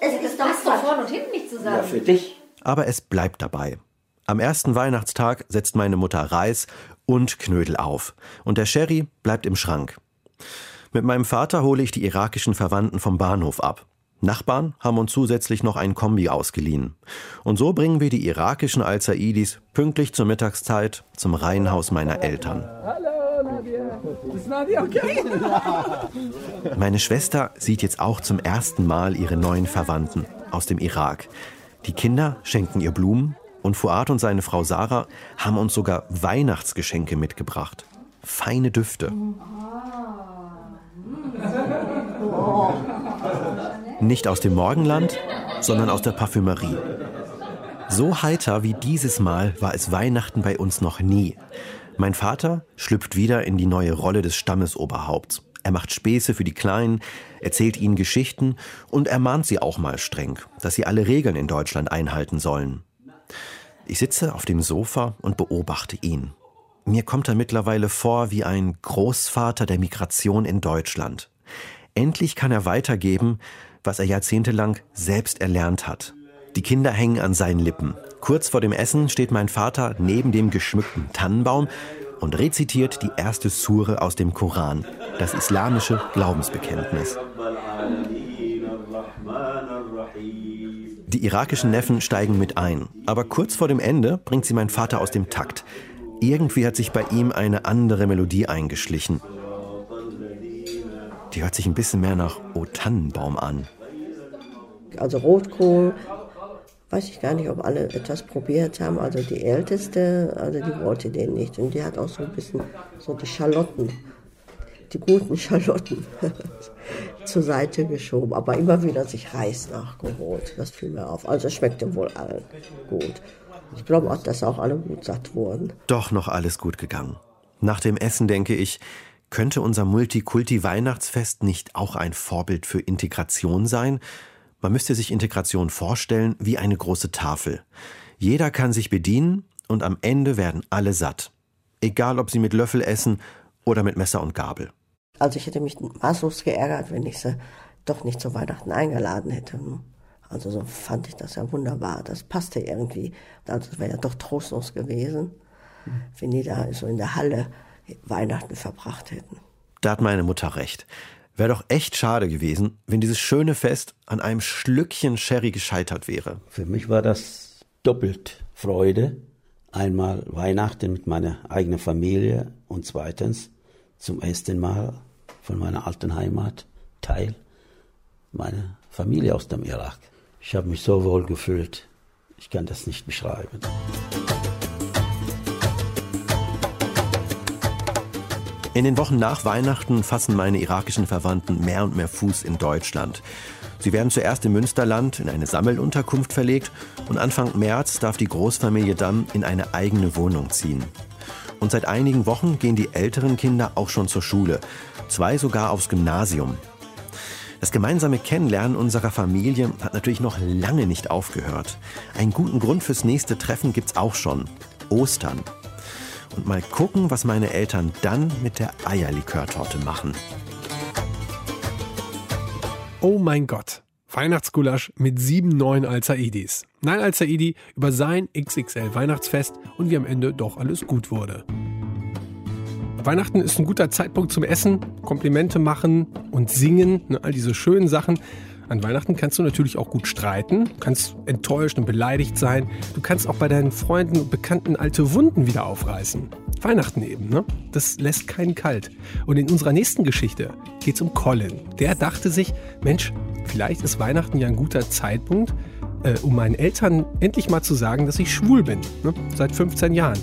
Es das ist doch passt doch vorne und hinten nicht zusammen. dich. Aber es bleibt dabei. Am ersten Weihnachtstag setzt meine Mutter Reis und Knödel auf. Und der Sherry bleibt im Schrank. Mit meinem Vater hole ich die irakischen Verwandten vom Bahnhof ab. Nachbarn haben uns zusätzlich noch ein Kombi ausgeliehen. Und so bringen wir die irakischen Al-Saidis pünktlich zur Mittagszeit zum Reihenhaus meiner Eltern. Hallo, Nadia. Meine Schwester sieht jetzt auch zum ersten Mal ihre neuen Verwandten aus dem Irak. Die Kinder schenken ihr Blumen und Fuad und seine Frau Sarah haben uns sogar Weihnachtsgeschenke mitgebracht. Feine Düfte. Nicht aus dem Morgenland, sondern aus der Parfümerie. So heiter wie dieses Mal war es Weihnachten bei uns noch nie. Mein Vater schlüpft wieder in die neue Rolle des Stammesoberhaupts. Er macht Späße für die Kleinen, erzählt ihnen Geschichten und ermahnt sie auch mal streng, dass sie alle Regeln in Deutschland einhalten sollen. Ich sitze auf dem Sofa und beobachte ihn. Mir kommt er mittlerweile vor wie ein Großvater der Migration in Deutschland. Endlich kann er weitergeben, was er jahrzehntelang selbst erlernt hat. Die Kinder hängen an seinen Lippen. Kurz vor dem Essen steht mein Vater neben dem geschmückten Tannenbaum und rezitiert die erste Sure aus dem Koran, das islamische Glaubensbekenntnis. Die irakischen Neffen steigen mit ein, aber kurz vor dem Ende bringt sie mein Vater aus dem Takt. Irgendwie hat sich bei ihm eine andere Melodie eingeschlichen. Die hört sich ein bisschen mehr nach O Tannenbaum an. Also Rotkohl, weiß ich gar nicht, ob alle etwas probiert haben. Also die Älteste, also die wollte den nicht. Und die hat auch so ein bisschen so die Schalotten, die guten Schalotten zur Seite geschoben. Aber immer wieder sich Reis nachgeholt. Das fiel mir auf. Also es schmeckte wohl allen gut. Ich glaube auch, dass auch alle gut satt wurden. Doch noch alles gut gegangen. Nach dem Essen denke ich, könnte unser Multikulti-Weihnachtsfest nicht auch ein Vorbild für Integration sein? Man müsste sich Integration vorstellen wie eine große Tafel. Jeder kann sich bedienen und am Ende werden alle satt. Egal, ob sie mit Löffel essen oder mit Messer und Gabel. Also ich hätte mich maßlos geärgert, wenn ich sie doch nicht zu Weihnachten eingeladen hätte. Also so fand ich das ja wunderbar. Das passte irgendwie. Also es wäre ja doch trostlos gewesen, wenn die da so in der Halle Weihnachten verbracht hätten. Da hat meine Mutter recht. Wäre doch echt schade gewesen, wenn dieses schöne Fest an einem Schlückchen Sherry gescheitert wäre. Für mich war das doppelt Freude. Einmal Weihnachten mit meiner eigenen Familie und zweitens zum ersten Mal von meiner alten Heimat Teil meiner Familie aus dem Irak. Ich habe mich so wohl gefühlt, ich kann das nicht beschreiben. In den Wochen nach Weihnachten fassen meine irakischen Verwandten mehr und mehr Fuß in Deutschland. Sie werden zuerst im Münsterland in eine Sammelunterkunft verlegt und Anfang März darf die Großfamilie dann in eine eigene Wohnung ziehen. Und seit einigen Wochen gehen die älteren Kinder auch schon zur Schule, zwei sogar aufs Gymnasium. Das gemeinsame Kennenlernen unserer Familie hat natürlich noch lange nicht aufgehört. Einen guten Grund fürs nächste Treffen gibt's auch schon. Ostern und mal gucken, was meine Eltern dann mit der Eierlikörtorte machen. Oh mein Gott. Weihnachtsgulasch mit sieben neuen Alzaidis. Nein, Alzaidi über sein XXL Weihnachtsfest und wie am Ende doch alles gut wurde. Weihnachten ist ein guter Zeitpunkt zum Essen, Komplimente machen und singen, ne, all diese schönen Sachen. An Weihnachten kannst du natürlich auch gut streiten, kannst enttäuscht und beleidigt sein. Du kannst auch bei deinen Freunden und Bekannten alte Wunden wieder aufreißen. Weihnachten eben, ne? Das lässt keinen kalt. Und in unserer nächsten Geschichte geht es um Colin. Der dachte sich, Mensch, vielleicht ist Weihnachten ja ein guter Zeitpunkt, äh, um meinen Eltern endlich mal zu sagen, dass ich schwul bin. Ne? Seit 15 Jahren.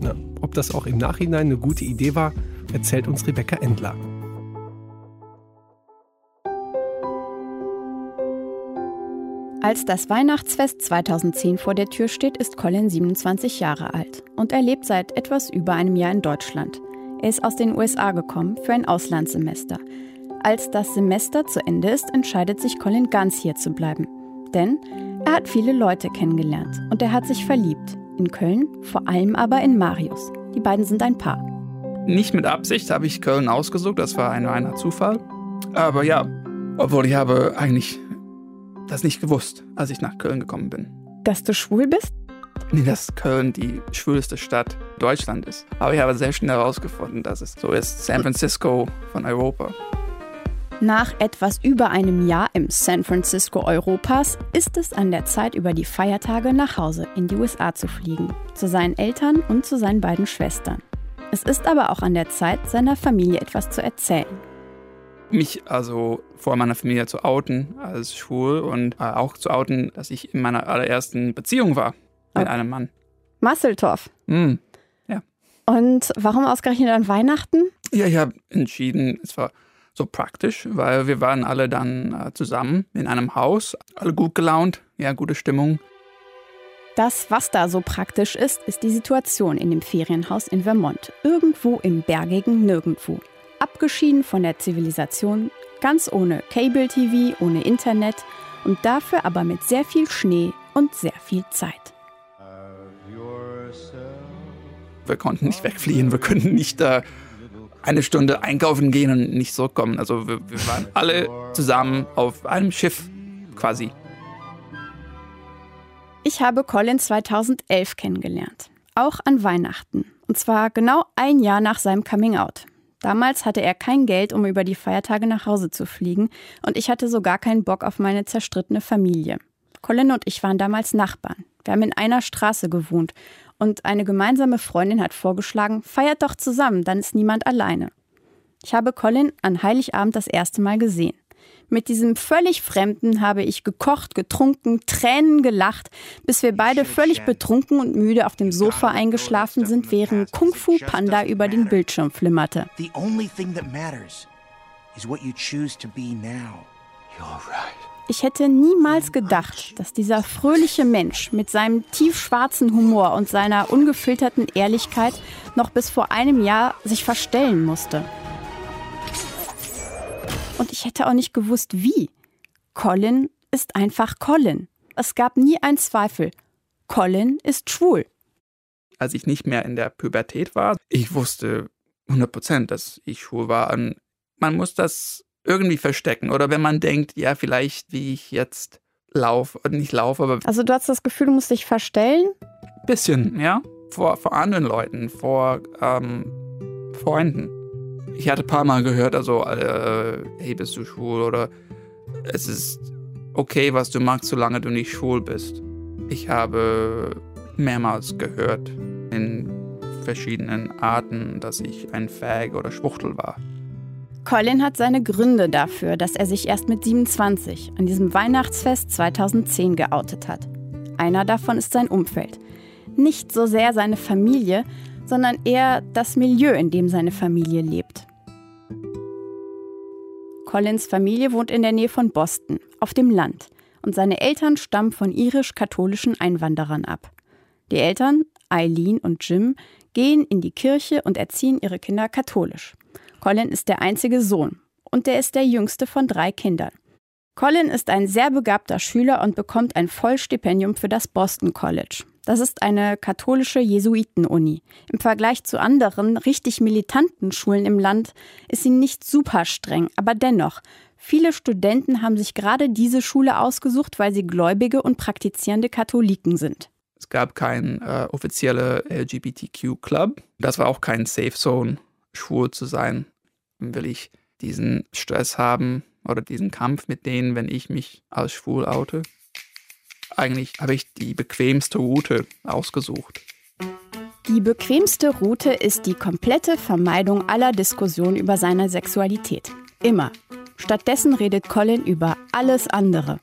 Na, ob das auch im Nachhinein eine gute Idee war, erzählt uns Rebecca Endler. Als das Weihnachtsfest 2010 vor der Tür steht, ist Colin 27 Jahre alt und er lebt seit etwas über einem Jahr in Deutschland. Er ist aus den USA gekommen für ein Auslandssemester. Als das Semester zu Ende ist, entscheidet sich Colin ganz hier zu bleiben. Denn er hat viele Leute kennengelernt und er hat sich verliebt. In Köln, vor allem aber in Marius. Die beiden sind ein Paar. Nicht mit Absicht habe ich Köln ausgesucht, das war ein reiner Zufall. Aber ja, obwohl ich habe eigentlich das nicht gewusst, als ich nach Köln gekommen bin. Dass du schwul bist? Nee, dass Köln die schwulste Stadt Deutschland ist. Aber ich habe sehr schnell herausgefunden, dass es so ist. San Francisco von Europa. Nach etwas über einem Jahr im San Francisco Europas ist es an der Zeit, über die Feiertage nach Hause in die USA zu fliegen. Zu seinen Eltern und zu seinen beiden Schwestern. Es ist aber auch an der Zeit, seiner Familie etwas zu erzählen. Mich also vor meiner Familie zu outen als schwul und äh, auch zu outen, dass ich in meiner allerersten Beziehung war mit oh. einem Mann. Masseltorf. Mm, ja. Und warum ausgerechnet an Weihnachten? Ja, ich habe entschieden, es war so praktisch, weil wir waren alle dann äh, zusammen in einem Haus, alle gut gelaunt, ja, gute Stimmung. Das, was da so praktisch ist, ist die Situation in dem Ferienhaus in Vermont. Irgendwo im bergigen Nirgendwo. Abgeschieden von der Zivilisation, ganz ohne Cable-TV, ohne Internet und dafür aber mit sehr viel Schnee und sehr viel Zeit. Wir konnten nicht wegfliehen, wir könnten nicht da eine Stunde einkaufen gehen und nicht zurückkommen. Also wir, wir waren alle zusammen auf einem Schiff quasi. Ich habe Colin 2011 kennengelernt. Auch an Weihnachten. Und zwar genau ein Jahr nach seinem Coming Out. Damals hatte er kein Geld, um über die Feiertage nach Hause zu fliegen, und ich hatte so gar keinen Bock auf meine zerstrittene Familie. Colin und ich waren damals Nachbarn. Wir haben in einer Straße gewohnt, und eine gemeinsame Freundin hat vorgeschlagen, feiert doch zusammen, dann ist niemand alleine. Ich habe Colin an Heiligabend das erste Mal gesehen. Mit diesem völlig Fremden habe ich gekocht, getrunken, Tränen gelacht, bis wir beide völlig betrunken und müde auf dem Sofa eingeschlafen sind, während Kung Fu Panda über den Bildschirm flimmerte. Ich hätte niemals gedacht, dass dieser fröhliche Mensch mit seinem tiefschwarzen Humor und seiner ungefilterten Ehrlichkeit noch bis vor einem Jahr sich verstellen musste. Und ich hätte auch nicht gewusst, wie. Colin ist einfach Colin. Es gab nie einen Zweifel. Colin ist schwul. Als ich nicht mehr in der Pubertät war, ich wusste 100 Prozent, dass ich schwul war. Und man muss das irgendwie verstecken. Oder wenn man denkt, ja, vielleicht wie ich jetzt laufe, nicht laufe, aber. Also du hast das Gefühl, du musst dich verstellen? Bisschen, ja. Vor, vor anderen Leuten, vor ähm, Freunden. Ich hatte ein paar Mal gehört, also, äh, hey, bist du schwul oder es ist okay, was du magst, solange du nicht schwul bist. Ich habe mehrmals gehört in verschiedenen Arten, dass ich ein Fag oder Schwuchtel war. Colin hat seine Gründe dafür, dass er sich erst mit 27 an diesem Weihnachtsfest 2010 geoutet hat. Einer davon ist sein Umfeld. Nicht so sehr seine Familie, sondern eher das Milieu, in dem seine Familie lebt. Collins Familie wohnt in der Nähe von Boston, auf dem Land, und seine Eltern stammen von irisch-katholischen Einwanderern ab. Die Eltern, Eileen und Jim, gehen in die Kirche und erziehen ihre Kinder katholisch. Colin ist der einzige Sohn und er ist der jüngste von drei Kindern. Colin ist ein sehr begabter Schüler und bekommt ein Vollstipendium für das Boston College. Das ist eine katholische Jesuitenuni. Im Vergleich zu anderen richtig militanten Schulen im Land ist sie nicht super streng, aber dennoch, viele Studenten haben sich gerade diese Schule ausgesucht, weil sie gläubige und praktizierende Katholiken sind. Es gab keinen äh, offizielle LGBTQ-Club. Das war auch kein Safe Zone, schwul zu sein. Will ich diesen Stress haben oder diesen Kampf mit denen, wenn ich mich als schwul oute? Eigentlich habe ich die bequemste Route ausgesucht. Die bequemste Route ist die komplette Vermeidung aller Diskussionen über seine Sexualität. Immer. Stattdessen redet Colin über alles andere.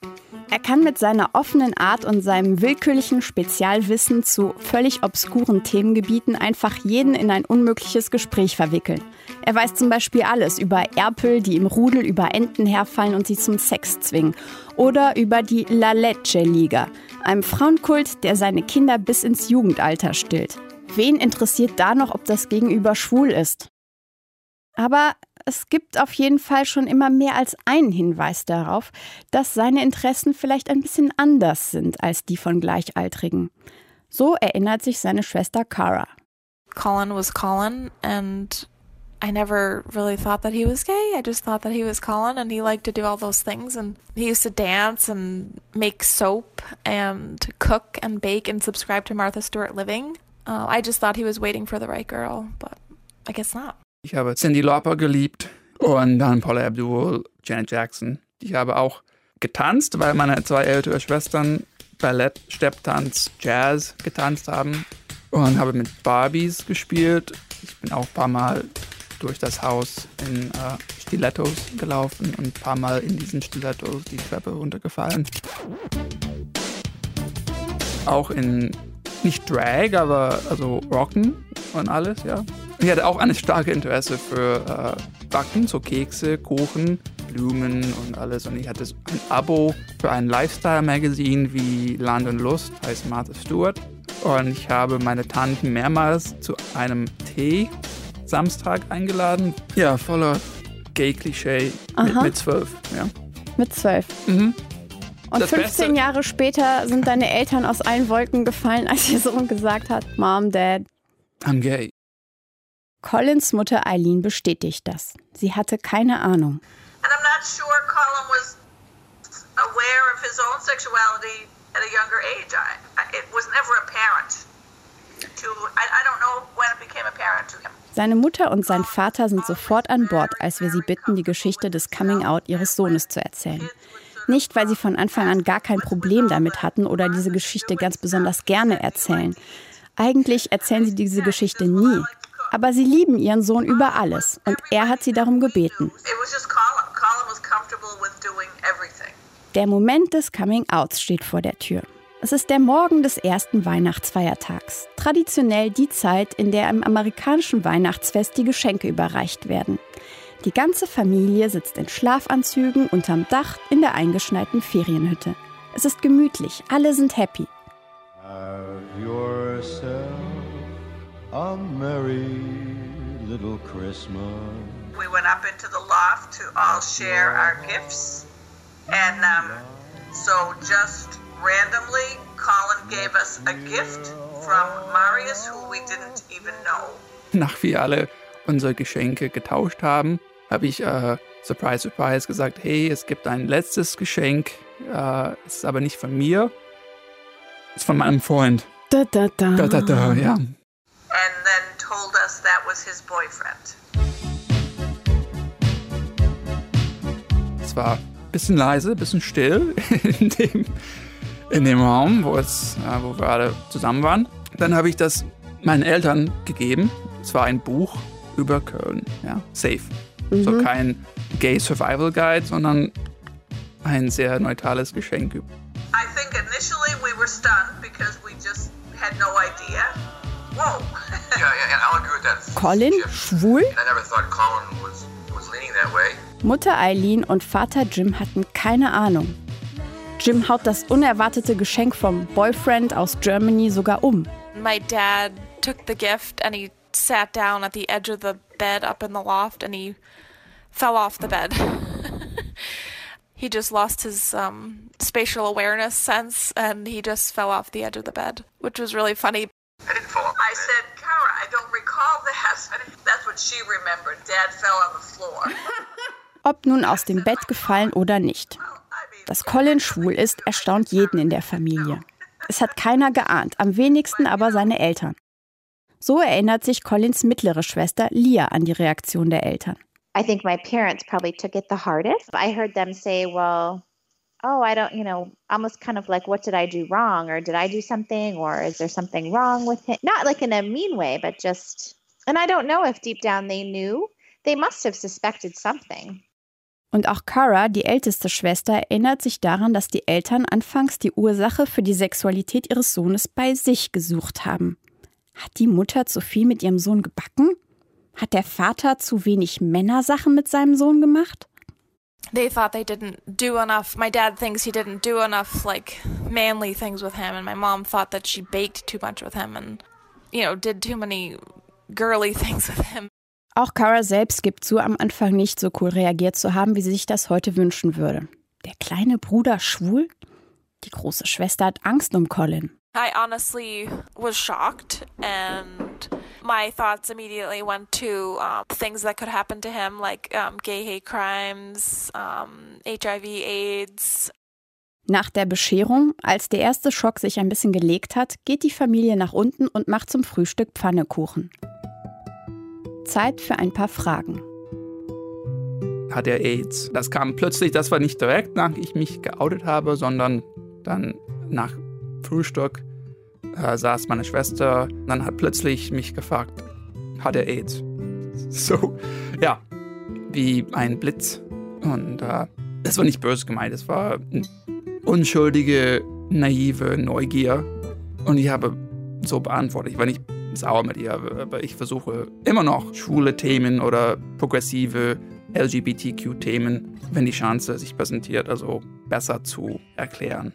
Er kann mit seiner offenen Art und seinem willkürlichen Spezialwissen zu völlig obskuren Themengebieten einfach jeden in ein unmögliches Gespräch verwickeln. Er weiß zum Beispiel alles über Erpel, die im Rudel über Enten herfallen und sie zum Sex zwingen. Oder über die La Leche Liga, einem Frauenkult, der seine Kinder bis ins Jugendalter stillt. Wen interessiert da noch, ob das Gegenüber schwul ist? Aber es gibt auf jeden Fall schon immer mehr als einen Hinweis darauf, dass seine Interessen vielleicht ein bisschen anders sind als die von Gleichaltrigen. So erinnert sich seine Schwester Cara. Colin was Colin and I never really thought that he was gay. I just thought that he was Colin and he liked to do all those things. And he used to dance and make soap and cook and bake and subscribe to Martha Stewart Living. Uh, I just thought he was waiting for the right girl, but I guess not. Ich habe Cindy Lauper geliebt und dann Paula Abdul, Janet Jackson. Ich habe auch getanzt, weil meine zwei ältere Schwestern Ballett, Stepptanz, Jazz getanzt haben und habe mit Barbies gespielt Ich bin auch ein paar Mal durch das Haus in äh, Stilettos gelaufen und ein paar Mal in diesen Stilettos die Treppe runtergefallen. Auch in, nicht Drag, aber also Rocken und alles, ja. Ich hatte auch ein starkes Interesse für äh, Backen, so Kekse, Kuchen, Blumen und alles. Und ich hatte ein Abo für ein Lifestyle-Magazin wie Land und Lust, heißt Martha Stewart. Und ich habe meine Tanten mehrmals zu einem Tee Samstag eingeladen. Ja, voller Gay-Klischee mit, mit zwölf. Ja. Mit zwölf. Mhm. Und Das 15 Beste- Jahre später sind deine Eltern aus allen Wolken gefallen, als ihr Sohn gesagt hat, Mom, Dad. I'm gay. Collins Mutter Eileen bestätigt das. Sie hatte keine Ahnung. Sure to, I, I. Seine Mutter und sein Vater sind sofort an Bord, als wir sie bitten, die Geschichte des Coming-out ihres Sohnes zu erzählen. Nicht, weil sie von Anfang an gar kein Problem damit hatten oder diese Geschichte ganz besonders gerne erzählen. Eigentlich erzählen sie diese Geschichte nie. Aber sie lieben ihren Sohn über alles und er hat sie darum gebeten. Der Moment des Coming-outs steht vor der Tür. Es ist der Morgen des ersten Weihnachtsfeiertags. Traditionell die Zeit, in der im amerikanischen Weihnachtsfest die Geschenke überreicht werden. Die ganze Familie sitzt in Schlafanzügen unterm Dach in der eingeschneiten Ferienhütte. Es ist gemütlich, alle sind happy. Have yourself a merry little Christmas. We went up into the loft to all share our gifts. And um, so just randomly, Colin gave us a gift from Marius, who we didn't even know. Nach wir alle unsere Geschenke getauscht haben, habe ich, äh, surprise, surprise, gesagt, hey, es gibt ein letztes Geschenk, äh, es ist aber nicht von mir, es ist von meinem Freund. Da, da, da. Da, da, da, ja. Told us that was his boyfriend. Es war ein bisschen leise, ein bisschen still in dem, in dem Raum, wo, es, wo wir alle zusammen waren. Dann habe ich das meinen Eltern gegeben. Es war ein Buch über Köln, ja, safe. So Mhm. kein Gay Survival Guide, sondern ein sehr neutrales Geschenk. I think initially we were stunned because we just had no idea. Colin, schwul? Mutter Eileen und Vater Jim hatten keine Ahnung. Jim haut das unerwartete Geschenk vom Boyfriend aus Germany sogar um. My dad took the gift and he sat down at the edge of the bed up in the loft and he fell off the bed. he just lost his um, spatial awareness sense and he just fell off the edge of the bed, which was really funny. I said, Kara, I don't recall that. That's what she remembered. Dad fell on the floor. Ob nun aus dem Bett gefallen oder nicht. Dass Colin schwul ist, erstaunt jeden in der Familie. Es hat keiner geahnt, am wenigsten aber seine Eltern. So erinnert sich Collins mittlere Schwester Lia an die Reaktion der Eltern. I think my parents probably took it the hardest. I heard them say, well, oh, I don't, you know, almost kind of like, what did I do wrong? Or did I do something? Or is there something wrong with him? Not like in a mean way, but just, and I don't know if deep down they knew. They must have suspected something. Und auch Cara, die älteste Schwester, erinnert sich daran, dass die Eltern anfangs die Ursache für die Sexualität ihres Sohnes bei sich gesucht haben. Hat die Mutter zu viel mit ihrem Sohn gebacken? Hat der Vater zu wenig Männersachen mit seinem Sohn gemacht? They thought they didn't do enough. My dad thinks he didn't do enough like manly things with him and my mom thought that she baked too much with him and you know, did too many girly things with him. Auch Cara selbst gibt zu, am Anfang nicht so cool reagiert zu haben, wie sie sich das heute wünschen würde. Der kleine Bruder schwul? Die große Schwester hat Angst um Colin. I honestly was shocked, and my thoughts immediately went to um, things that could happen to him, like um, gay hate crimes, um, HIV, AIDS. Nach der Bescherung, als der erste Schock sich ein bisschen gelegt hat, geht die Familie nach unten und macht zum Frühstück Pfannekuchen. Zeit für ein paar Fragen. Hat er AIDS? Das kam plötzlich, das war nicht direkt, nach ich mich geoutet habe, sondern dann nach Frühstück äh, saß meine Schwester. Dann hat plötzlich mich gefragt, hat er AIDS. So, ja, wie ein Blitz. Und äh, das war nicht böse gemeint, es war unschuldige, naive Neugier. Und ich habe so beantwortet. Ich war nicht sauer mit ihr, aber ich versuche immer noch schwule Themen oder progressive LGBTQ-Themen, wenn die Chance sich präsentiert, also besser zu erklären.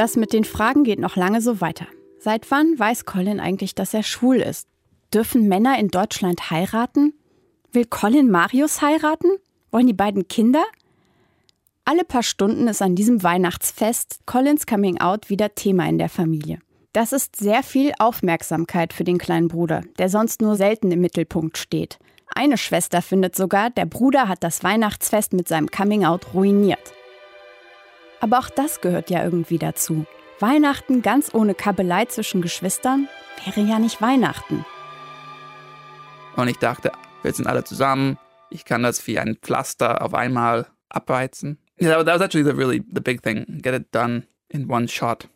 Das mit den Fragen geht noch lange so weiter. Seit wann weiß Colin eigentlich, dass er schwul ist? Dürfen Männer in Deutschland heiraten? Will Colin Marius heiraten? Wollen die beiden Kinder? Alle paar Stunden ist an diesem Weihnachtsfest Collins Coming Out wieder Thema in der Familie. Das ist sehr viel Aufmerksamkeit für den kleinen Bruder, der sonst nur selten im Mittelpunkt steht. Eine Schwester findet sogar, der Bruder hat das Weihnachtsfest mit seinem Coming Out ruiniert. Aber auch das gehört ja irgendwie dazu. Weihnachten ganz ohne Kabelei zwischen Geschwistern wäre ja nicht Weihnachten. Und ich dachte, wir sind alle zusammen, ich kann das wie ein Pflaster auf einmal abweizen. Yeah, that was actually the really the big thing. Get it done in one shot.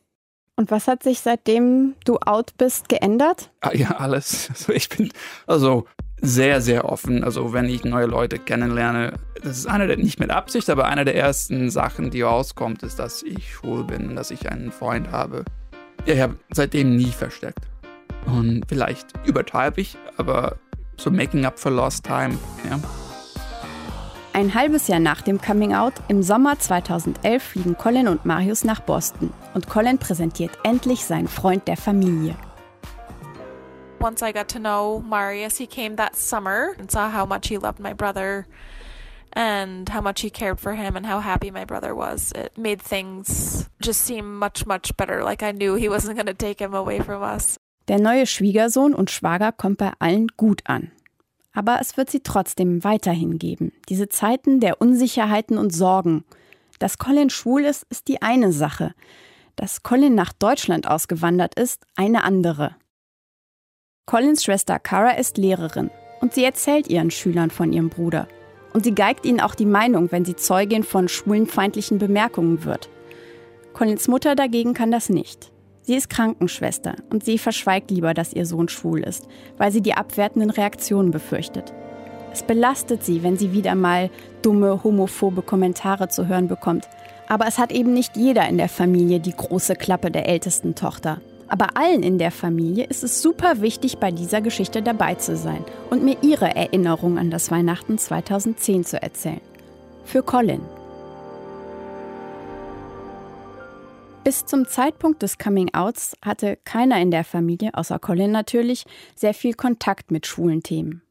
Und was hat sich seitdem du out bist geändert? Ah, ja, alles. Also ich bin also sehr, sehr offen. Also wenn ich neue Leute kennenlerne, das ist eine der, nicht mit Absicht, aber eine der ersten Sachen, die rauskommt, ist, dass ich schwul bin und dass ich einen Freund habe. Ich habe seitdem nie versteckt. Und vielleicht übertreibe ich, aber so making up for lost time, ja. Ein halbes Jahr nach dem Coming Out, im Sommer 2011, fliegen Colin und Marius nach Boston. Und Colin präsentiert endlich seinen Freund der Familie. Once I got to know Marius, he came that summer and saw how much he loved my brother and how much he cared for him and how happy my brother was. It made things just seem much, much better. Like I knew he wasn't going to take him away from us. Der neue Schwiegersohn und Schwager kommt bei allen gut an. Aber es wird sie trotzdem weiterhin geben. Diese Zeiten der Unsicherheiten und Sorgen. Dass Colin schwul ist, ist die eine Sache. Dass Colin nach Deutschland ausgewandert ist, eine andere. Collins Schwester Cara ist Lehrerin und sie erzählt ihren Schülern von ihrem Bruder. Und sie geigt ihnen auch die Meinung, wenn sie Zeugin von schwulenfeindlichen Bemerkungen wird. Collins Mutter dagegen kann das nicht. Sie ist Krankenschwester und sie verschweigt lieber, dass ihr Sohn schwul ist, weil sie die abwertenden Reaktionen befürchtet. Es belastet sie, wenn sie wieder mal dumme, homophobe Kommentare zu hören bekommt. Aber es hat eben nicht jeder in der Familie die große Klappe der ältesten Tochter. Aber allen in der Familie ist es super wichtig, bei dieser Geschichte dabei zu sein und mir ihre Erinnerung an das Weihnachten 2010 zu erzählen. Für Colin. Bis zum Zeitpunkt des Coming-Outs hatte keiner in der Familie, außer Colin natürlich, sehr viel Kontakt mit schwulen Themen.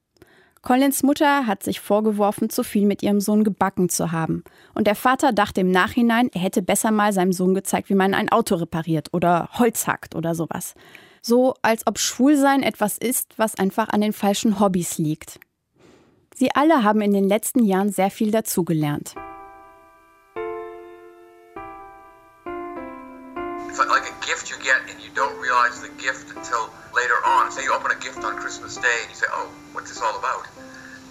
Collins Mutter hat sich vorgeworfen, zu viel mit ihrem Sohn gebacken zu haben. Und der Vater dachte im Nachhinein, er hätte besser mal seinem Sohn gezeigt, wie man ein Auto repariert oder Holz hackt oder sowas. So als ob Schwulsein etwas ist, was einfach an den falschen Hobbys liegt. Sie alle haben in den letzten Jahren sehr viel dazugelernt. It's like a gift you get and you don't realize the gift until later on. Say you open a gift on Christmas Day and you say, oh, what's this all about?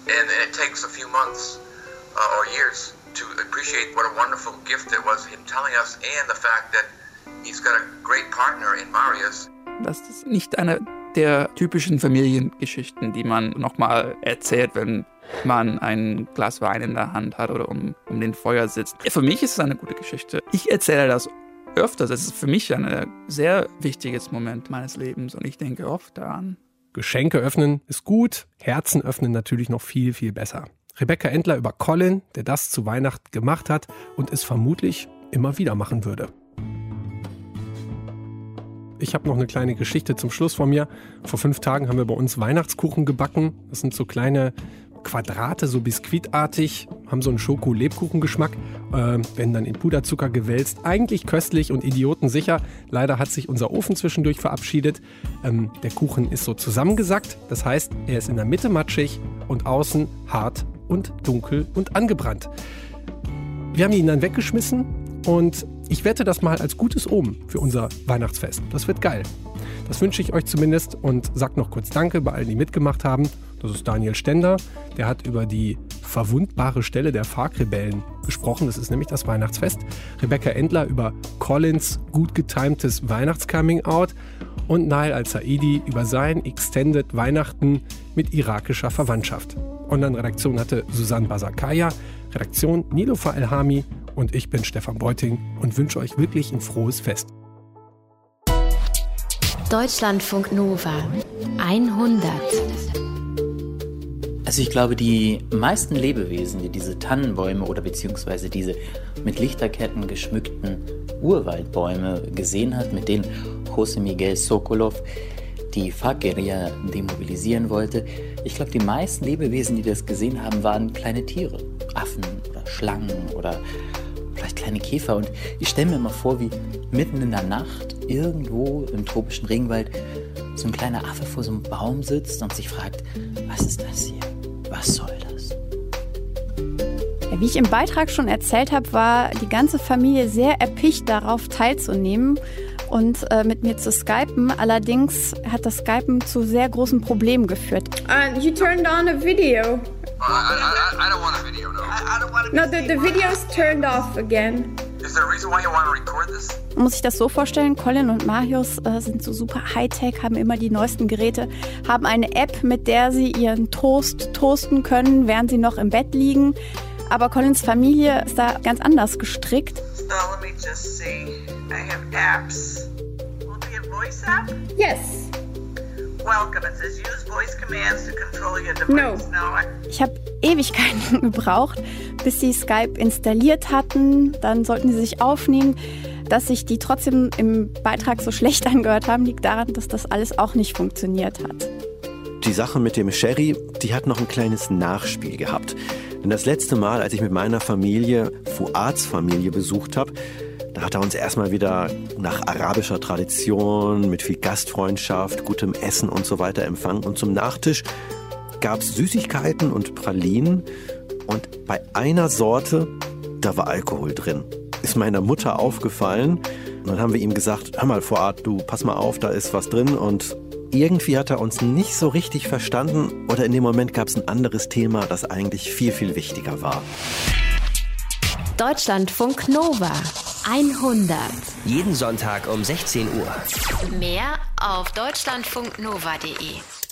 And, and it takes a few months uh, or years to appreciate what a wonderful gift it was, him telling us, and the fact that he's got a great partner in Marius. Das ist nicht eine der typischen Familiengeschichten, die man nochmal erzählt, wenn man ein Glas Wein in der Hand hat oder um, um den Feuer sitzt. Für mich ist es eine gute Geschichte. Ich erzähle das öfters. Es ist für mich ein sehr wichtiges Moment meines Lebens und ich denke oft daran. Geschenke öffnen ist gut, Herzen öffnen natürlich noch viel, viel besser. Rebecca Endler über Colin, der das zu Weihnachten gemacht hat und es vermutlich immer wieder machen würde. Ich habe noch eine kleine Geschichte zum Schluss von mir. Vor fünf Tagen haben wir bei uns Weihnachtskuchen gebacken. Das sind so kleine Quadrate, so biskuitartig, haben so einen Schoko-Lebkuchen-Geschmack, äh, werden dann in Puderzucker gewälzt. Eigentlich köstlich und idiotensicher. Leider hat sich unser Ofen zwischendurch verabschiedet. Ähm, der Kuchen ist so zusammengesackt, das heißt, er ist in der Mitte matschig und außen hart und dunkel und angebrannt. Wir haben ihn dann weggeschmissen und ich wette das mal als gutes Omen für unser Weihnachtsfest. Das wird geil. Das wünsche ich euch zumindest und sagt noch kurz Danke bei allen, die mitgemacht haben. Das ist Daniel Stender. Der hat über die verwundbare Stelle der Fark-Rebellen gesprochen. Das ist nämlich das Weihnachtsfest. Rebecca Endler über Collins gut getimtes Weihnachtscoming-out. und Nail Al-Saidi über sein Extended Weihnachten mit irakischer Verwandtschaft. Online-Redaktion hatte Susanne Basakaya, Redaktion Nilofa Elhami und ich bin Stefan Beuting und wünsche euch wirklich ein frohes Fest. Deutschlandfunk Nova 100 also ich glaube, die meisten Lebewesen, die diese Tannenbäume oder beziehungsweise diese mit Lichterketten geschmückten Urwaldbäume gesehen hat, mit denen José Miguel Sokolov die FARC-Guerilla demobilisieren wollte, ich glaube, die meisten Lebewesen, die das gesehen haben, waren kleine Tiere. Affen oder Schlangen oder vielleicht kleine Käfer. Und ich stelle mir mal vor, wie mitten in der Nacht irgendwo im tropischen Regenwald so ein kleiner Affe vor so einem Baum sitzt und sich fragt, was ist das hier? Was soll das? Ja, wie ich im Beitrag schon erzählt habe, war die ganze Familie sehr erpicht darauf teilzunehmen und äh, mit mir zu skypen. Allerdings hat das Skypen zu sehr großen Problemen geführt. Uh, you turned on a video. I, I, I, I don't want a video, no. I, I don't want No, the, the video's turned off again. Is there a reason why you want to record this? Muss sich das so vorstellen, Colin und Marius äh, sind so super Hightech, haben immer die neuesten Geräte, haben eine App, mit der sie ihren Toast toasten können, während sie noch im Bett liegen. Aber Collins Familie ist da ganz anders gestrickt. So let me just see. I have apps. Will it be a voice app? Yes. Welcome. It says use voice commands to control your No. device. No. I- Ich habe Ewigkeiten gebraucht, bis sie Skype installiert hatten. Dann sollten sie sich aufnehmen. Dass sich die trotzdem im Beitrag so schlecht angehört haben, liegt daran, dass das alles auch nicht funktioniert hat. Die Sache mit dem Sherry, die hat noch ein kleines Nachspiel gehabt. Denn das letzte Mal, als ich mit meiner Familie Fuads Familie besucht habe, da hat er uns erstmal wieder nach arabischer Tradition mit viel Gastfreundschaft, gutem Essen und so weiter empfangen. Und zum Nachtisch gab es Süßigkeiten und Pralinen. Und bei einer Sorte, da war Alkohol drin. Ist meiner Mutter aufgefallen. Und dann haben wir ihm gesagt, hör mal, Fuad, du pass mal auf, da ist was drin. Und irgendwie hat er uns nicht so richtig verstanden. Oder in dem Moment gab es ein anderes Thema, das eigentlich viel, viel wichtiger war. Deutschlandfunk Nova 100 Jeden Sonntag um 16 Uhr. Mehr auf deutschlandfunknova.de